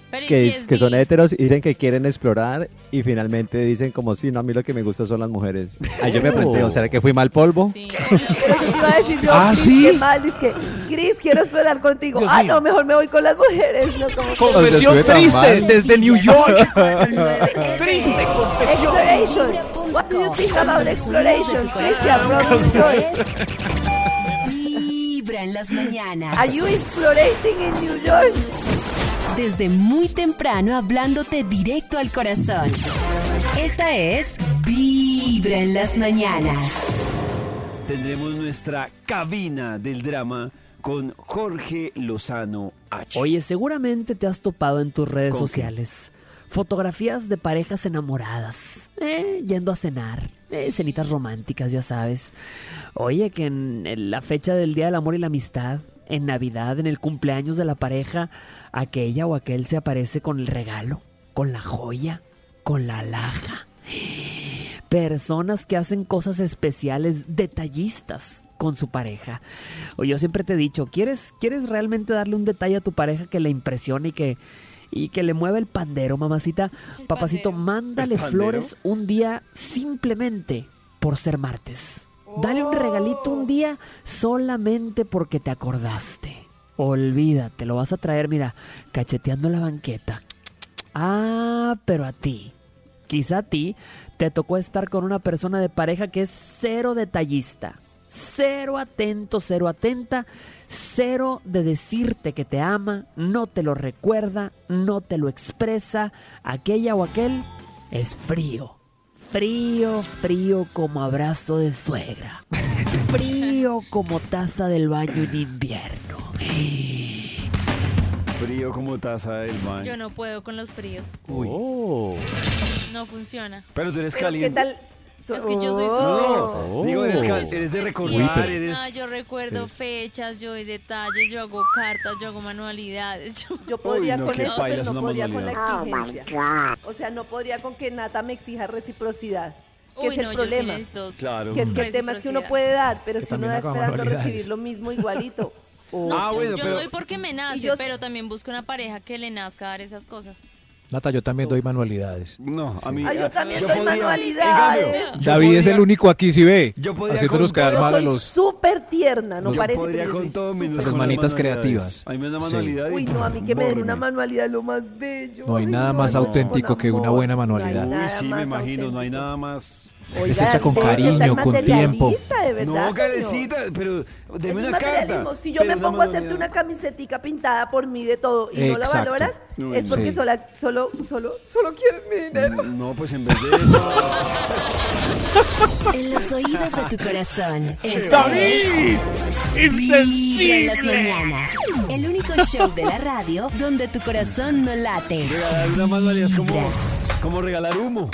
Pero ¿y que, si es que son heteros y dicen que quieren explorar y finalmente dicen como si no, a mí lo que me gusta son las mujeres. Ahí yo me planteo, ¿será que fui mal polvo? Sí. *laughs* Pero yo iba a decir yo, Ah, Cris, ¿sí? qué mal, dice que, Cris, quiero explorar contigo. Dios ah, mío. no, mejor me voy con las mujeres. No, como Confesión triste desde New York. *laughs* triste confesión. Exploration. What do you think about exploration? Christian from. Vibra en las mañanas. Are you explorating in New York? Desde muy temprano hablándote directo al corazón. Esta es Vibra en las mañanas. Tendremos nuestra cabina del drama con Jorge Lozano H. Oye, seguramente te has topado en tus redes sociales fotografías de parejas enamoradas, eh, yendo a cenar, eh, cenitas románticas, ya sabes. Oye, que en la fecha del Día del Amor y la Amistad, en Navidad, en el cumpleaños de la pareja, aquella o aquel se aparece con el regalo, con la joya, con la alhaja. Personas que hacen cosas especiales, detallistas con su pareja. O yo siempre te he dicho, ¿quieres, ¿quieres realmente darle un detalle a tu pareja que le impresione y que, y que le mueva el pandero, mamacita? El Papacito, pandero. mándale flores un día simplemente por ser martes. Dale un regalito un día solamente porque te acordaste. Olvídate, lo vas a traer, mira, cacheteando la banqueta. Ah, pero a ti, quizá a ti, te tocó estar con una persona de pareja que es cero detallista, cero atento, cero atenta, cero de decirte que te ama, no te lo recuerda, no te lo expresa, aquella o aquel es frío. Frío, frío como abrazo de suegra. *laughs* Frío como taza del baño en invierno. Frío como taza del baño. Yo no puedo con los fríos. Uy. No funciona. Pero tú eres Pero ¿qué caliente. tal? Es que yo soy Oh. No, digo, eres, eres de recordar, eres... yo recuerdo eres- fechas, yo doy detalles, yo hago cartas, yo hago manualidades. *laughs* Yo, Yo podría Uy, no, con qué eso, paila pero es no una podría con la manualidad. exigencia. O sea, no podría con que Nata me exija reciprocidad. Que Uy, es el no, yo sí problema. necesito Claro. que es que el tema es que uno reciprocidad. puede dar, pero Que si uno también da haga esperando manualidades. recibir lo mismo igualito. No, Ah, bueno, yo pero- doy porque me nace, yo- pero también busco una pareja que le nazca dar esas cosas. Nata, yo también doy manualidades. No, a mí... Ay, yo también yo doy manualidades. en cambio, David es el único aquí, si ve. Yo podría Haciéndonos con quedar mal a los. súper tierna, no yo parece. podría con todo menos Las manitas creativas. A mí me da una Sí. manualidad y Uy, no, a mí que me den una manualidad lo más bello. No hay Ay, nada más no, auténtico que una buena manualidad. Uy, sí, me imagino, no hay nada más... Oiga, Es hecha con cariño, con tiempo. de verdad, No, carecita, pero deme es una carta. Si yo pero me pongo a hacerte una camisetica pintada por mí de todo y no la Exacto. valoras, Uy, es porque sí. sola- solo, solo, solo quieres mi dinero. No, pues en vez de eso... *laughs* En los oídos de tu corazón. Esta ¡David! es Vibra en las ¡Insensible! mañanas. El único show de la radio donde tu corazón no late. Regalar una manualidad es como, como regalar humo.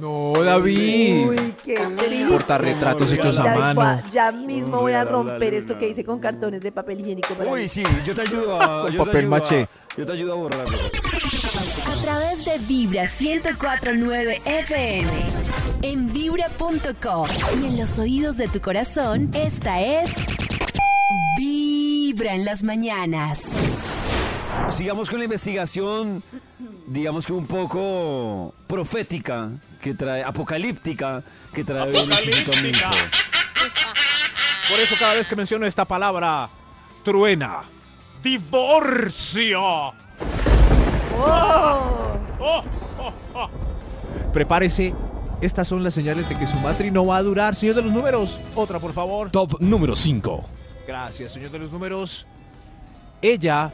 No, David. Uy, qué triste. Portarretratos hechos a Ya, mano. Ya mismo voy a romper esto que hice con cartones de papel higiénico. para Uy, mí. sí, yo te ayudo a... Yo papel maché. Yo te ayudo a borrarlo. A través de Vibra 1049 FM. En vibra.com. Y en los oídos de tu corazón, esta es. Vibra en las mañanas. Sigamos con la investigación, digamos que un poco profética, que trae, apocalíptica, que trae Apocalíptica. Por eso cada vez que menciono esta palabra, truena. Divorcio. ¡Oh! Oh, oh, oh. Prepárese. Estas son las señales de que su matri no va a durar. Señor de los números, otra por favor. Top número 5. Gracias, señor de los números. Ella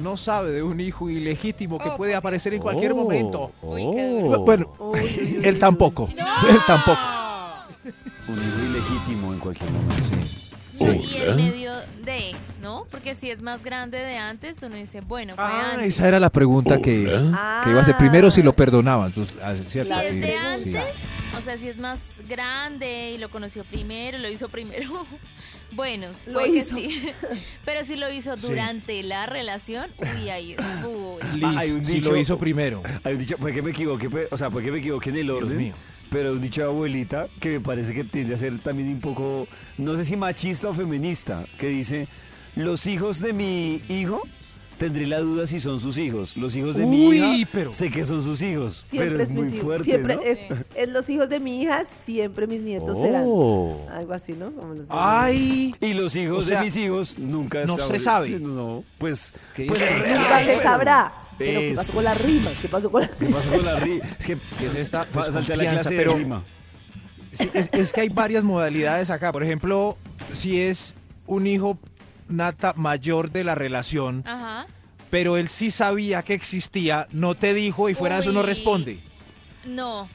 no sabe de un hijo ilegítimo que Oh, puede aparecer en cualquier Oh, momento. Uy, qué duro. oh. Bueno, Uy, uy, uy, él tampoco. uy. Él tampoco. Un hijo ilegítimo en cualquier momento. No, y en medio de, ¿no? Porque si es más grande de antes, uno dice, bueno, fue Ah, antes. esa era la pregunta que, Ah. que iba a ser primero si lo perdonaban. sus- ah, ¿cierto? Si es Sí, de sí. antes, o sea, si es más grande y lo conoció primero, lo hizo primero, *laughs* bueno, Lo puede que hizo. sí. *laughs* Pero si lo hizo Sí. durante la relación, uy, ahí, uy. Liz, Ah, hay un si lo hizo primero. Hay un dicho, puede que me equivoque, pues, o sea, puede que me equivoque en el orden, mío. Pero un dicho de abuelita que me parece que tiende a ser también un poco, no sé si machista o feminista, que dice, los hijos de mi hijo, tendré la duda si son sus hijos, los hijos de mi Uy, hija, pero- sé que son sus hijos, Siempre pero es muy fuerte, Siempre ¿no? es, es los hijos de mi hija, siempre mis nietos serán. Oh. Algo así, ¿no? Como los- Ay, Y los hijos O sea, de mis hijos nunca no se sabe. No, pues, ¿Qué pues dice? Nunca se sabrá. Pero ¿qué pasó con la rima? ¿Qué pasó con la ¿Qué pasó con la rima? *laughs* Es que ¿Qué es esta falta la clase Pero- de rima. Sí, es, es que hay varias modalidades acá. Por ejemplo, si es un hijo nata mayor de la relación, Ajá. pero él sí sabía que existía, no te dijo y fuera de eso no responde. No,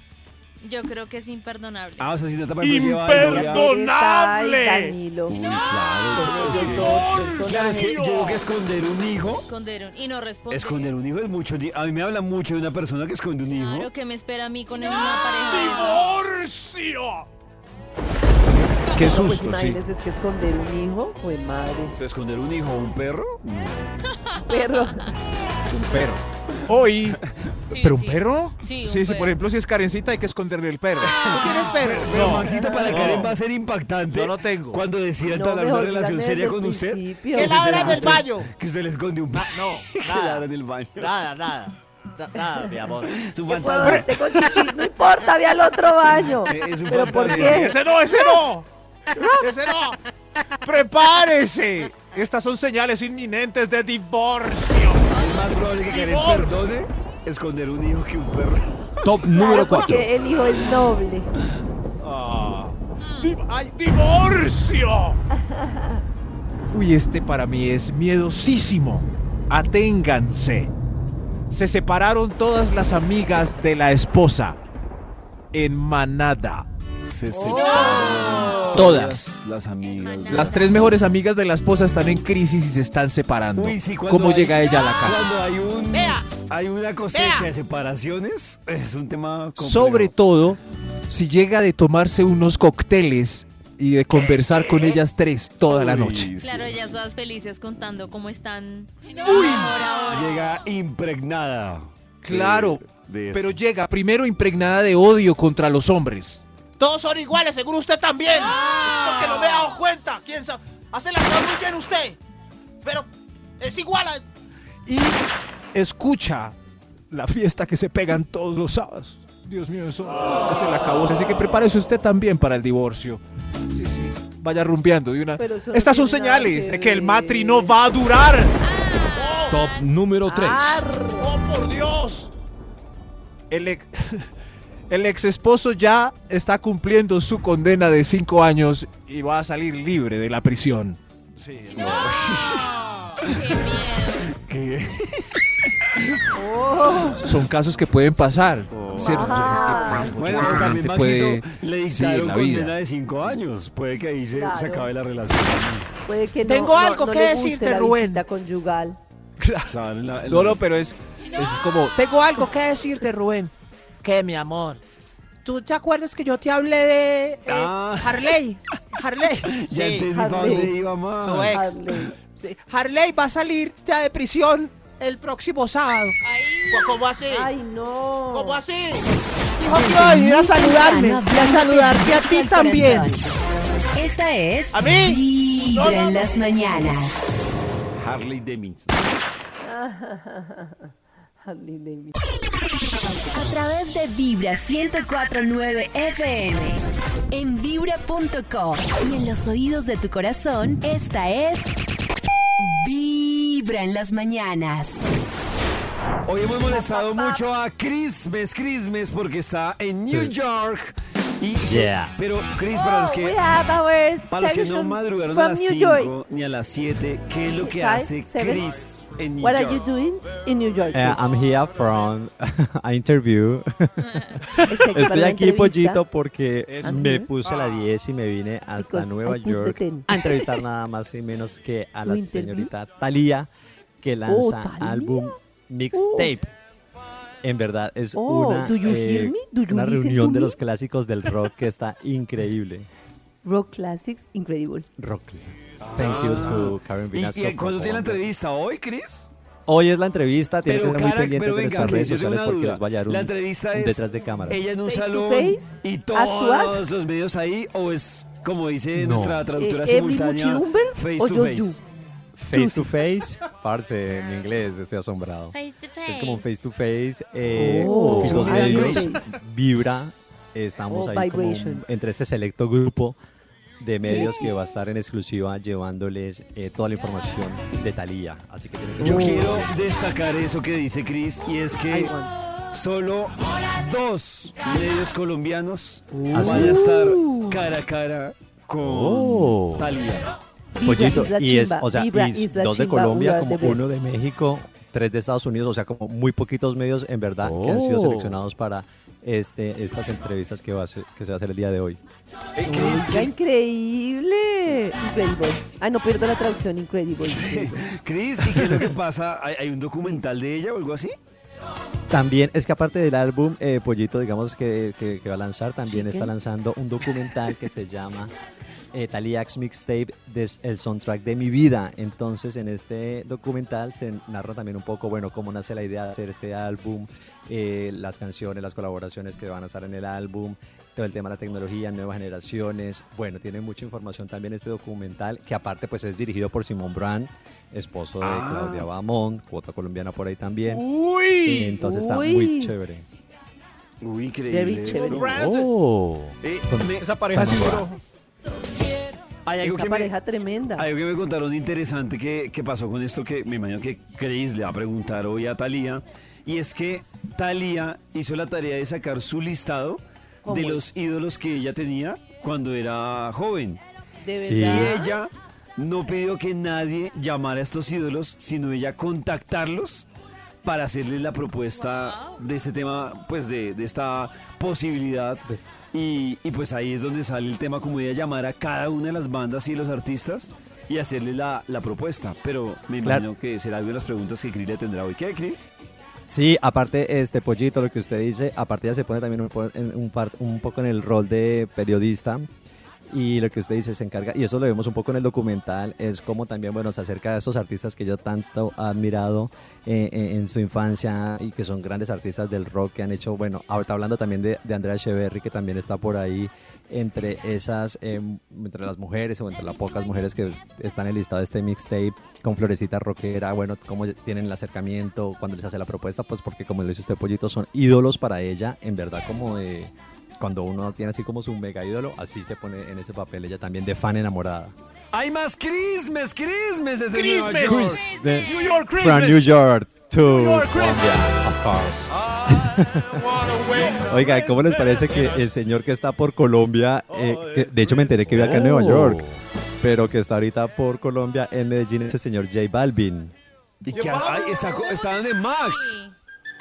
yo creo que es imperdonable. Ah, o sea, si de novia- ¡Imperdonable! Danilo. Uy, claro. Dos Claro, es que yo creo que esconder un hijo, Escondieron y no responde. esconder un hijo es mucho. A mí me habla mucho de una persona que esconde un hijo. Claro, que me espera a mí con una pareja? ¡Divorcio! Qué No, pues susto, sí. imagínense, es que esconder un hijo, fue madre. ¿Esconder un hijo o un perro? Perro. Un perro. Hoy. *laughs* Sí, ¿Pero un sí. perro? Sí, un sí, sí, por ejemplo, si es carencita hay que esconderle el perro. ¿Tú tienes perro? Pero No. Maxito, para No. Karen va a ser impactante. Yo no tengo. Cuando decida No, entablar una relación seria con usted. ¿Qué se ladra entere en el que usted- baño? Que usted le esconde un perro. No, *laughs* que nada. ladra en el baño. Nada, nada. Na- Nada, mi amor. Un ¿Qué puedo fantasma. chichi? No importa, ve al otro baño. Es un ¿Pero por fantasma. qué? ¡Ese no, ese no! ¡Ese no! ¡Prepárese! Estas son señales inminentes de divorcio. Es más probable que Karen perdone esconder un hijo que un perro. Top número 4. porque el hijo es noble. Ah. ¡Ay, divorcio! Uy, este para mí es miedosísimo. Aténganse. Se separaron todas las amigas de la esposa en manada. Se Oh. Todas. Las amigas. Las tres mejores amigas de la esposa están en crisis y se están separando. Uy, sí, ¿Cómo hay- llega ella a la casa? Cuando hay un Vea. hay una cosecha Vea. de separaciones, es un tema complejo. Sobre todo si llega de tomarse unos cócteles y de conversar con ellas tres toda la Uy, noche. sí. Claro, ya estás felices contando cómo están. Llega impregnada. Claro, de- de eso. pero llega primero impregnada de odio contra los hombres. Todos son iguales, seguro usted también. Es porque no me he dado cuenta. ¿Quién sabe? Hace la cosa muy bien usted. Pero es igual a... Y escucha la fiesta que se pegan todos los sábados. Dios mío, eso es el acabó. Así que prepárese usted también para el divorcio. Sí, sí. Vaya rumbeando de una. No Estas son señales que de que el matri no va a durar. Top número 3. ¡Oh, por Dios! El ex, *laughs* el ex esposo ya está cumpliendo su condena de cinco años y va a salir libre de la prisión. Sí, no. *laughs* ¡Qué miedo! ¿Qué? Oh, Son casos que pueden pasar. Oh. ¿cierto? Ah. Es que, Bueno, la también gente puede- Maxito le sí, dictaron la vida. condena de 5 años. Puede que ahí se, Claro. se acabe la relación. puede que no, Tengo no- algo no que le guste decirte, la Rubén. visita conyugal. Claro, en la- en No, la- no, pero es, es como. Tengo algo que decirte, Rubén. ¿Qué, mi amor? ¿Tú te acuerdas que yo te hablé de eh, Ah. Harley? *laughs* Harley. Ya Sí. Harley. iba más. Tu ex. Harley. Sí. Harley va a salir ya de prisión el próximo sábado. Ay, ¿Cómo así? Ay, no. ¿Cómo así? Dijo que iba a venir a saludarme y a saludarte a ti también. Esta es ¿A mí? Vibra No, no, en las mañanas. Harley Demi. *laughs* Harley Davidson. A través de Vibra 1049 FM. En vibra.com. Y en los oídos de tu corazón, esta es. Vibra en las mañanas. Hoy hemos molestado mucho a Christmas, Christmas, porque está en New York. Y, Yeah. Pero, Chris, para los Oh, que, para los que no madrugaron a las New 5 York. ni a las 7, ¿qué es lo que hace seven. Chris en New What York? are you doing in New York? Eh, I'm here from *laughs* a interview. *laughs* Estoy para Estoy aquí, pollito, porque me puse la 10 y me vine hasta Because Nueva York a entrevistar nada más y menos que a *laughs* la señorita Thalía, que lanza ¿Thalía? álbum mixtape. En verdad, es Oh, una, do you eh, hear me? Do you una reunión de me? los clásicos del rock que está increíble. Rock Classics, incredible. Rock. Thank you to Karen ¿Y, Vinasco. y cuándo tiene la entrevista? ¿Hoy, Chris? Hoy es la entrevista, tiene que estar muy pendiente pero de venga, nuestras redes sociales una porque les vaya a dar un, La entrevista un es detrás de cámara. ella en un salón y todos los medios ahí, o es, como dice No. nuestra traductora Eh, every simultánea, face to face. you? Face to face, parce, en inglés, estoy asombrado. Face to face. Es como un face to face, eh, Oh, ah, medios, vibra, estamos Oh, ahí como entre este selecto grupo de medios que va a estar en exclusiva llevándoles eh, toda la información de Talía. Así que tienen que Yo quiero destacar eso que dice Chris y es que solo dos medios colombianos ¿Ah, van sí? a estar cara a cara con Oh. Talía. Pollito, y es, o sea, y la dos de Colombia, como uno de México, tres de Estados Unidos, o sea, como muy poquitos medios en verdad que han sido Oh. seleccionados para este, estas entrevistas que, va a ser- que se va a hacer el día de hoy. Oiga, increíble. Incredible. Ay, no pierdo la traducción, incredible. Chris, ¿y qué es lo que pasa? ¿Hay, hay un documental de ella o algo así? También es que aparte del álbum eh, Pollito, digamos que, que- que va a lanzar, también Chicken. está lanzando un documental que se llama eh, Talia's Mixtape, des- el soundtrack de mi vida. Entonces en este documental se narra también un poco, bueno, cómo nace la idea de hacer este álbum, eh, las canciones, las colaboraciones que van a estar en el álbum, todo el tema de la tecnología, nuevas generaciones. Bueno, tiene mucha información también este documental, que aparte pues es dirigido por Simón Brand, esposo de Ah. Claudia Bamón, cuota colombiana por ahí también. ¡Uy! Entonces está Uy. muy chévere. Uy, increíble. Esto. Oh. Eh, Esa pareja Sandra. seguro. Hay algo esa que me- pareja tremenda. Algo que me contaron interesante que, que pasó con esto que me imagino que Chris le va a preguntar hoy a Talía. Y es que Talía hizo la tarea de sacar su listado de los ídolos que ella tenía cuando era joven. De Sí. verdad. Y ella no pidió que nadie llamara a estos ídolos, sino ella contactarlos para hacerles la propuesta de este tema, pues de, de esta posibilidad. Y, y pues ahí es donde sale el tema como de llamar a cada una de las bandas y los artistas y hacerles la, la propuesta. Pero me Claro. imagino que será alguna de las preguntas que Cris le tendrá hoy. ¿Qué, Cris? Sí, aparte, este pollito, lo que usted dice, aparte ella se pone también un poco en el rol de periodista. Y lo que usted dice se encarga, y eso lo vemos un poco en el documental, es como también, bueno, se acerca a esos artistas que yo tanto he admirado eh, eh, en su infancia y que son grandes artistas del rock que han hecho, bueno, ahorita hablando también de, de Andrea Echeverry, que también está por ahí entre esas, eh, entre las mujeres o entre las pocas mujeres que están en el listado de este mixtape con Florecita Rockera, bueno, cómo tienen el acercamiento cuando les hace la propuesta, pues porque como le dice usted, Pollito, son ídolos para ella, en verdad como de... Cuando uno tiene así como su mega ídolo, así se pone en ese papel ella también de fan enamorada. ¡Hay más Christmas, Christmas desde Nueva Christmas. York! New York From Christmas. New York to New York Colombia, of course. *laughs* Oiga, ¿cómo les parece que el señor que está por Colombia, eh, que de hecho me enteré que vive acá en Nueva York, pero que está ahorita por Colombia en Medellín, es el señor J Balvin? Y que, ay, está, está donde Max.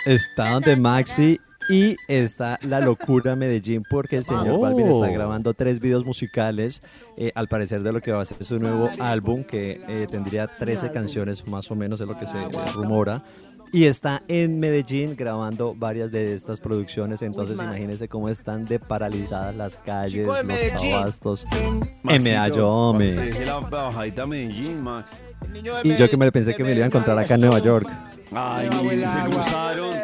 Está donde Maxi y está la locura Medellín porque el señor Oh. Balvin está grabando tres videos musicales, eh, al parecer de lo que va a ser su nuevo álbum, que eh, tendría 13 canciones más o menos, es lo que se eh, rumora. Y está en Medellín grabando varias de estas producciones, entonces imagínense cómo están de paralizadas las calles, de los abastos. En la bajadita a Medellín, Max. Y yo que me pensé que me lo iba a encontrar acá en Nueva York. Ay, se cruzaron.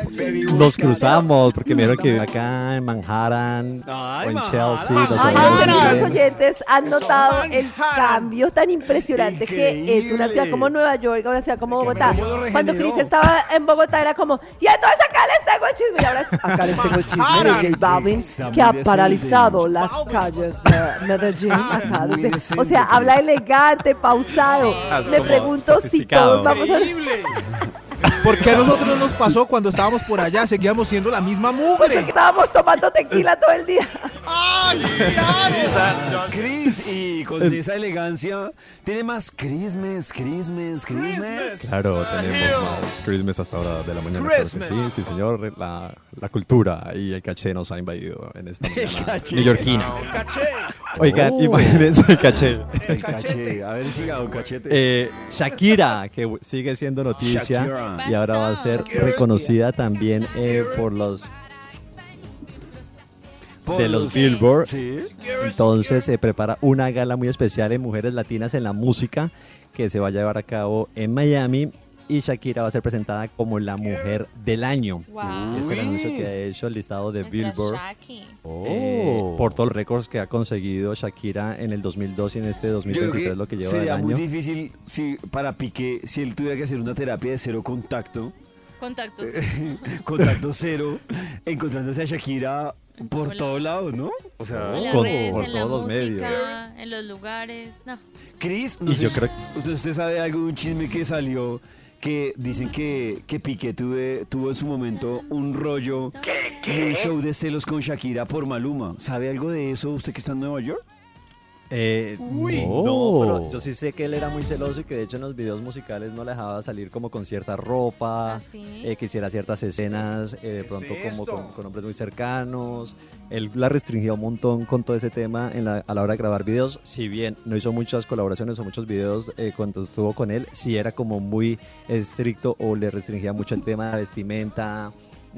Nos cruzamos porque me dijeron que vive acá en Manhattan Ay, o en Manhattan. Chelsea. nos Ay, visto. oyentes, han notado el cambio tan impresionante que es una ciudad como Nueva York, una ciudad como Bogotá. Cuando. Cris estaba en Bogotá era como, y entonces acá les tengo el chisme. Y ahora es, acá les tengo el chisme de J Balvin, que ha paralizado las calles de Medellín. Acá Muy desde- o sea, habla elegante, pausado. Ah, Me pregunto si todos vamos a... ¿Por qué a nosotros no nos pasó cuando estábamos por allá? Seguíamos siendo la misma Pues mugre. porque estábamos tomando tequila todo el día. ¡Ay, claro! Chris, y con esa elegancia, tiene más Christmas, Christmas, Christmas. Claro, tenemos más Christmas hasta ahora de la mañana. claro sí, sí, señor. La, la cultura y el caché nos ha invadido en esta mañana caché. neoyorquina. Caché. Oigan, Oh. imagínense el caché. El caché, a ver, siga, don Cachete. Eh, Shakira, que sigue siendo noticia Shakira. Y ahora va a ser reconocida también eh, por los de los Billboard. Sí. Entonces se prepara una gala muy especial en Mujeres Latinas en la Música que se va a llevar a cabo en Miami y Shakira va a ser presentada como la mujer del año. Wow. Es el anuncio que ha hecho el listado de Nuestra Billboard Shaki. eh, por todos los récords que ha conseguido Shakira en el 2002 y en este Yo creo 2023 que lo que lleva del sería muy año. difícil si para Piqué, si él tuviera que hacer una terapia de cero contacto, Contactos. *laughs* contacto cero, encontrándose a Shakira por Hola. todos lados, ¿no? O sea, En las con- redes, por en la todos los medios. en los lugares. No. Chris, no Y sé yo si- creo- ¿usted, usted sabe algo de un chisme que salió que dicen que, que Piqué tuve, tuvo en su momento un rollo, un show de celos con Shakira por Maluma. ¿Sabe algo de eso usted que está en Nueva York? Eh, Uy. no, No. pero yo sí sé que él era muy celoso y que de hecho en los videos musicales no le dejaba salir como con cierta ropa, ¿Ah, sí? eh, que hiciera ciertas escenas, eh, de pronto es como con, con hombres muy cercanos. Él la restringía un montón con todo ese tema en la- a la hora de grabar videos. Si bien no hizo muchas colaboraciones o muchos videos eh, cuando estuvo con él, sí era como muy estricto o le restringía mucho el tema de vestimenta,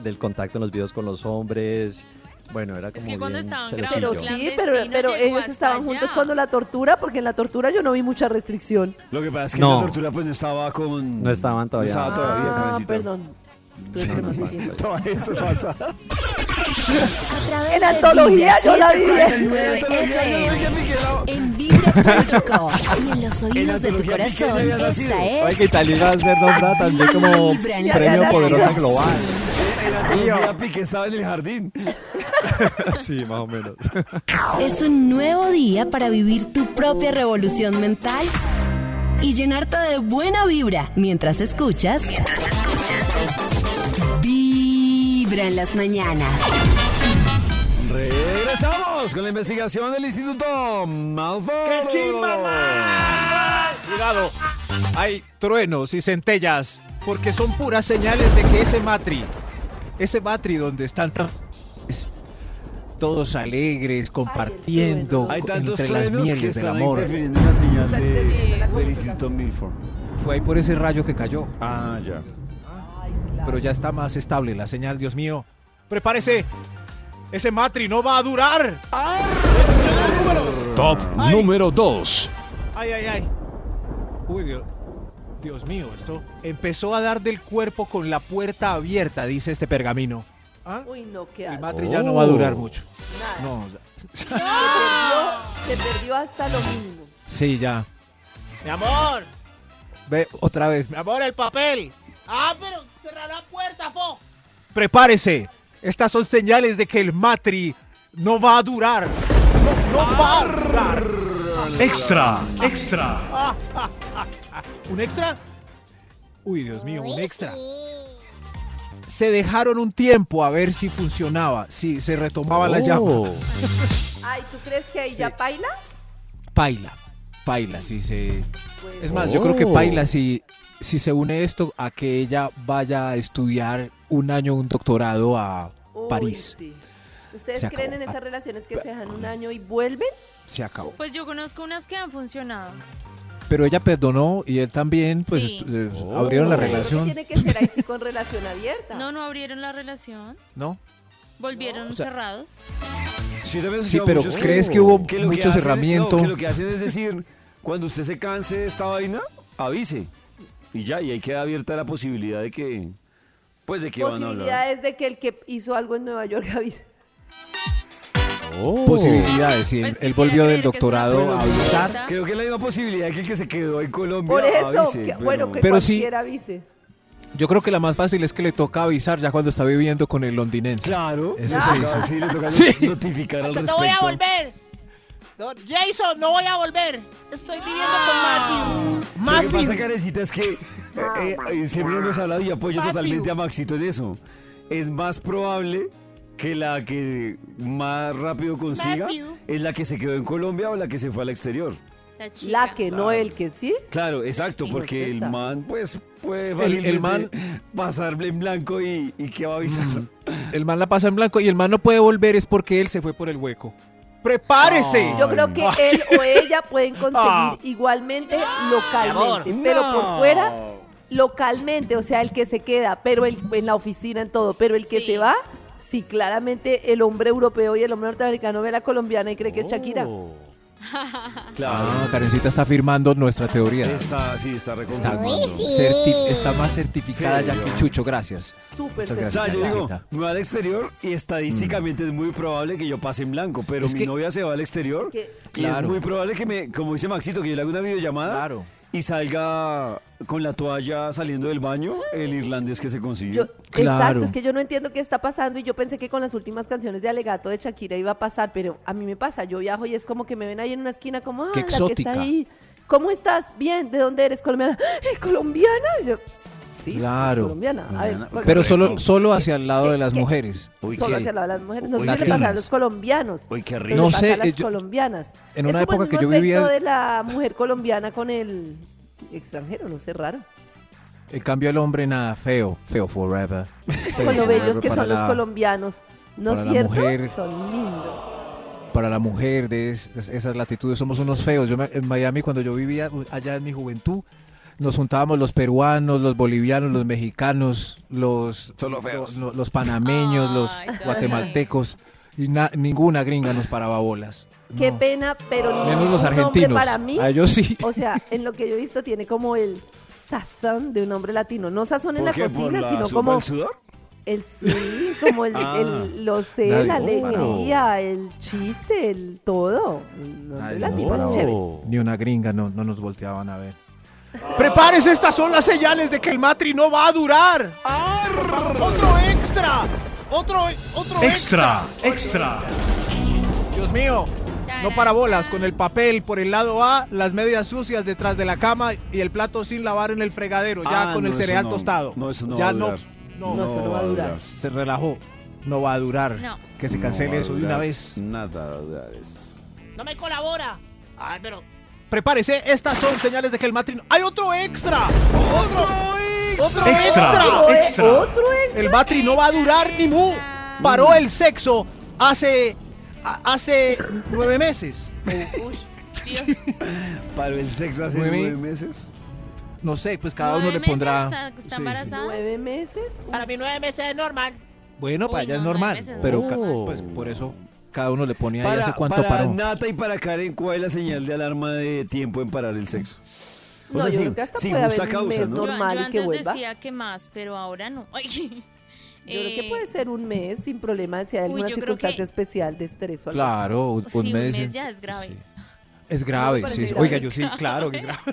del contacto en los videos con los hombres. Bueno, era como que cuando estaban. Pero sí, pero, pero ellos estaban juntos cuando la tortura, porque en la tortura yo no vi mucha restricción. Lo que pasa es que No. la tortura pues no estaba con... No estaban todavía. No estaba todavía, ah, perdón. Todo eso pasa. *laughs* A través En de antología yo la vi. 104.9 FM, en vibra.com y en los oídos de tu corazón, esta Oye, es que Italia iba a ser nombrada también como Vibra en premio poderosa global. antología Piqué estaba en el jardín. *laughs* Sí, más o menos. Es un nuevo día para vivir tu propia revolución mental y llenarte de buena vibra mientras escuchas. Vibra en las mañanas. Regresamos con la investigación del Instituto Malfoy. ¡Qué Cuidado, hay truenos y centellas, porque son puras señales de que ese matri, ese matri donde están todos alegres, compartiendo Hay tantos entre las mieles del amor. la señal de- del Instituto Milford. Fue ahí por ese rayo que cayó. Ah, ya. Pero ya está más estable la señal, Dios mío. Prepárese. Ese matri no va a durar. Top Ay. número 2. Ay, ay, ay. Uy, Dios, Dios mío, esto empezó a dar del cuerpo con la puerta abierta, dice este pergamino. ¿Ah? Uy, no, qué El matri ya no va a durar mucho. Nada. No, Se perdió, se perdió hasta lo mínimo. sí, ya. Mi amor, Ve otra vez. mi amor, el papel. Ah, pero cerrar la puerta, fo. Prepárese. Estas son señales de que el matri no va a durar. No, no va a durar. Extra, extra. ¿Un extra? Uy, Dios mío, un extra. Se dejaron un tiempo a ver si funcionaba, si se retomaba la llama. *laughs* Ay, ¿tú crees que ahí ya baila? Paila, paila, si se... Pues, Es más, yo creo que Oh. paila si, si se une esto a que ella vaya a estudiar un año un doctorado a uy, París. sí. ¿Ustedes Se creen acabó. en esas relaciones que se dejan un año y vuelven? Se acabó. Pues yo conozco unas que han funcionado. Pero ella perdonó y él también, pues Sí. eh, abrieron la relación. Tiene que ser ahí sí con relación abierta. No, no abrieron la relación. ¿No? Volvieron O sea, cerrados. Sí, pero muchos ¿crees que hubo que mucho cerramiento? no, que lo que hacen es decir, cuando usted se canse de esta vaina, avise. Y ya, y ahí queda abierta la posibilidad de que, pues de que van a hablar. Posibilidades de que el que hizo algo en Nueva York *laughs* avise. Posibilidades, sí. Pues él, él quisiera volvió del creer que es una doctorado a posibilidad. avisar. Creo que es la misma posibilidad que el que se quedó en Colombia Por eso, avise, que- pero- bueno, que Pero sí- cualquiera avise. Yo creo que la más fácil es que le toca avisar ya cuando está viviendo con el londinense. Claro, Eso sí, toca- sí. le toca Sí. notificar al No respecto. voy a volver. No, Jason, no voy a volver. Estoy viviendo con Matthew. Lo que Matthew. pasa, Carecita, es que eh, eh, siempre hemos hablado y apoyo Matthew. totalmente a Maxito en eso. Es más probable que la que más rápido consiga Matthew. es la que se quedó en Colombia o la que se fue al exterior. La que no el que sí. Claro, exacto, porque el man, pues, puede el man- pasar en blanco y, y que va a avisar. El man la pasa en blanco y el man no puede volver es porque él se fue por el hueco. ¡Prepárese! Yo creo que él o ella pueden conseguir Ah. igualmente localmente, amor. pero por fuera localmente, o sea, el que se queda, pero el, en la oficina en todo, pero el que Sí. se va, sí, claramente el hombre europeo y el hombre norteamericano ve a la colombiana y cree que es Shakira. *laughs* Ah, Karencita está firmando nuestra teoría. Está, sí, está Está, reconfirmando. certi- está más certificada Sí, ya yo- que Chucho, gracias. Súper Muchas O gracias. sea, yo digo, Karencita. me voy al exterior y estadísticamente es muy probable que yo pase en blanco, pero Es mi que- novia se va al exterior Que- y Claro. es muy probable que me, como dice Maxito, que yo le haga una videollamada Claro. Y salga con la toalla saliendo del baño el irlandés que se consiguió. Yo- Claro. Exacto, es que yo no entiendo qué está pasando y yo pensé que con las últimas canciones de Alegato de Shakira iba a pasar, pero a mí me pasa, yo viajo y es como que me ven ahí en una esquina como, ah, Qué la que exótica. está ahí. ¿Cómo estás? Bien, ¿de dónde eres? Colombiana. *laughs* "¿Eh, ¿Colombiana? Y yo, sí, Claro. colombiana. A ver, ¿cuál- Pero Qué solo, solo hacia el lado ¿Qué- de las qué? mujeres. Uy, solo sí. hacia el lado de las mujeres. No sé Uy, qué le latinas. pasa a los colombianos. Uy, qué rico. No pasa sé, a las eh, yo- colombianas. en Es una como época el que yo vivía- de la mujer colombiana con el extranjero, no sé, raro. En cambio, el hombre nada, feo, feo forever. Feo Con lo bellos que son los la- colombianos. ¿No es cierto? mujer. Son lindos. Para la mujer de es- de esas latitudes somos unos feos. Yo me- en Miami, cuando yo vivía allá en mi juventud, nos juntábamos los peruanos, los bolivianos, los mexicanos, los, Solo feos. los, los panameños, los Ay, David. guatemaltecos. Y na- ninguna gringa nos paraba bolas. Qué No. pena, pero Menos ningún los argentinos. para mí. A ellos sí. O sea, en lo que yo he visto tiene como el sazón de un hombre latino. No sazón en ¿Por la qué? ¿Por cocina, la sino como del sudor? el sí, como el, Ah. el- lo sé, Nadie la alegría, el chiste, el todo. No. es chévere. Ni una gringa no, no nos volteaban a ver. Prepárese, estas son las señales de que el matri no va a durar. Otro extra. extra! ¡Otro, otro Extra, extra. Dios mío. No para bolas, con el papel por el lado A, las medias sucias detrás de la cama y el plato sin lavar en el fregadero, ya Ah, con no, el cereal no. tostado. No, eso no ya va a no, durar. no, No, eso no va a durar. Se relajó. No va a durar. No. Que se cancele eso de una vez. Nada va a durar eso. No me colabora. Ay, pero. Prepárese, estas son señales de que el matrimonio. ¡Hay otro extra! ¡Otro! ¡Otro Extra, Otro, extra. otro extra. El matri no va a durar ni mu. Paró el sexo hace. hace nueve meses. *laughs* ¿Para el sexo hace Nueve. nueve meses? No sé, pues cada uno ¿Nueve le pondrá. meses? ¿Está Sí, embarazada? ¿Nueve meses? Para mí nueve meses es normal. Bueno, para Uy, ella es no, nueve normal. Pero Oh. pues por eso cada uno le pone ahí Para, hace cuánto para paró. Nata y para Karen, ¿cuál es la señal de alarma de tiempo en parar el sexo? O No, sea, yo sin- creo que hasta sin puede justa haber un causa, mes ¿no? Yo, normal yo y que antes vuelva. decía que más, pero ahora no. *laughs* Ay. Yo creo que Eh, puede ser un mes sin problema si hay alguna circunstancia que- especial de estrés o algo Claro, un, Sí, un un mes. mes ya es grave. sí. Es grave, sí, sí. grave. Oiga, yo sí, claro que es grave. *laughs*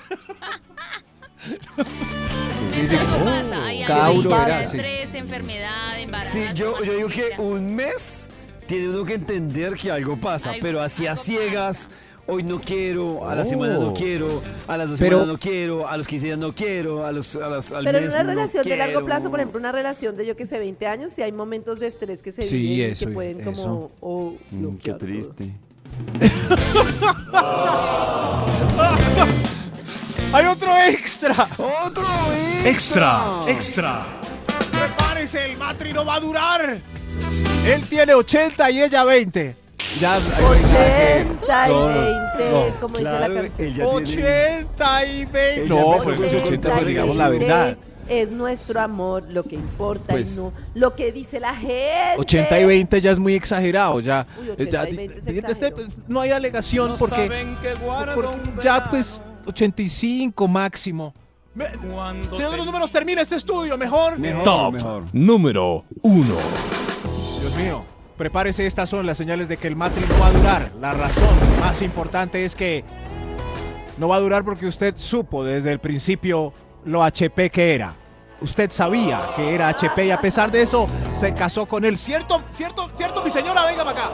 Sí, sí, algo oh. pasa. Hay Cada algo uno sí. estrés, enfermedad, embarazo. Sí, yo, yo digo que un mes tiene uno que entender que algo pasa, Algo- pero así a ciegas, hoy no quiero, a la semana no Oh. quiero, a las dos Pero- semanas no quiero, a los 15 días no quiero, a los, a las, al Pero en una no relación de largo plazo, por ejemplo, una relación de yo que sé, 20 años, si hay momentos de estrés que se Sí, viven eso, que pueden como Mm, qué triste. *laughs* ¡Hay otro extra! ¡Otro Extra, extra. ¡Prepárese, el matri no va a durar! Él tiene 80 y ella 20. Ya, ay, oiga, 80 y no, no, 20, no. como Claro, dice la canción. él ya tiene... 80 y 20. Ella No, pues con los su 80, 80, pues digamos la 20 verdad. Es nuestro amor lo que importa Pues- y no lo que dice la gente. 80 y 20 ya es muy exagerado, ya. Uy, 80 ya y di- 20 se di- este, pues, no hay alegación porque, porque ya pues 85 máximo. Me- señor de los números, termina este estudio, mejor. Mejor, Top mejor. número uno. Dios mío, prepárese, estas son las señales de que el matri no va a durar. La razón más importante es que no va a durar porque usted supo desde el principio lo HP que era. Usted sabía que era HP y a pesar de eso se casó con él. ¿Cierto? ¿Cierto? ¿Cierto, mi señora? Venga para acá.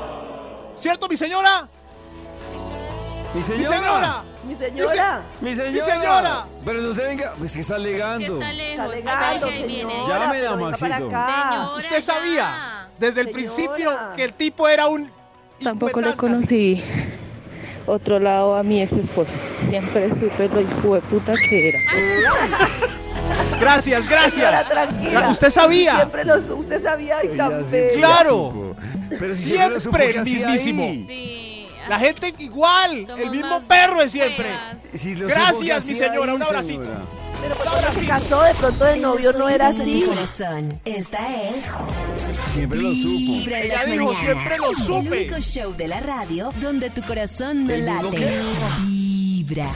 ¿Cierto, mi señora? ¡Mi ¡Mi señora! señora! Mi señora. ¡Mi señora! señora! Pero no se venga, pues que está Que alegando. está Está lejos. Ahí viene. señora. Llámela, Maxito. Señora, ¿Usted ya. sabía desde el Señora. principio que el tipo era un... Tampoco le conocí otro lado a mi ex esposo. Siempre supe lo hijo de puta que era. *laughs* Gracias, Señora, gracias. tranquila. Usted sabía. Siempre lo su- usted sabía y bella. Claro. supo. Pero si siempre lo supo, Siempre ¿qué el mismísimo. Sí. La gente igual, Somos el mismo perro es siempre. feas. Si lo Gracias, supo, ¿qué mi señora, ahí, un abracito. señora? Pero cuando se casó, de pronto de novio no era así. corazón. Esta es Siempre lo supo. Ella dijo, mañanas. siempre lo El supe. único show de la radio donde tu corazón no ¿El late. Vibra.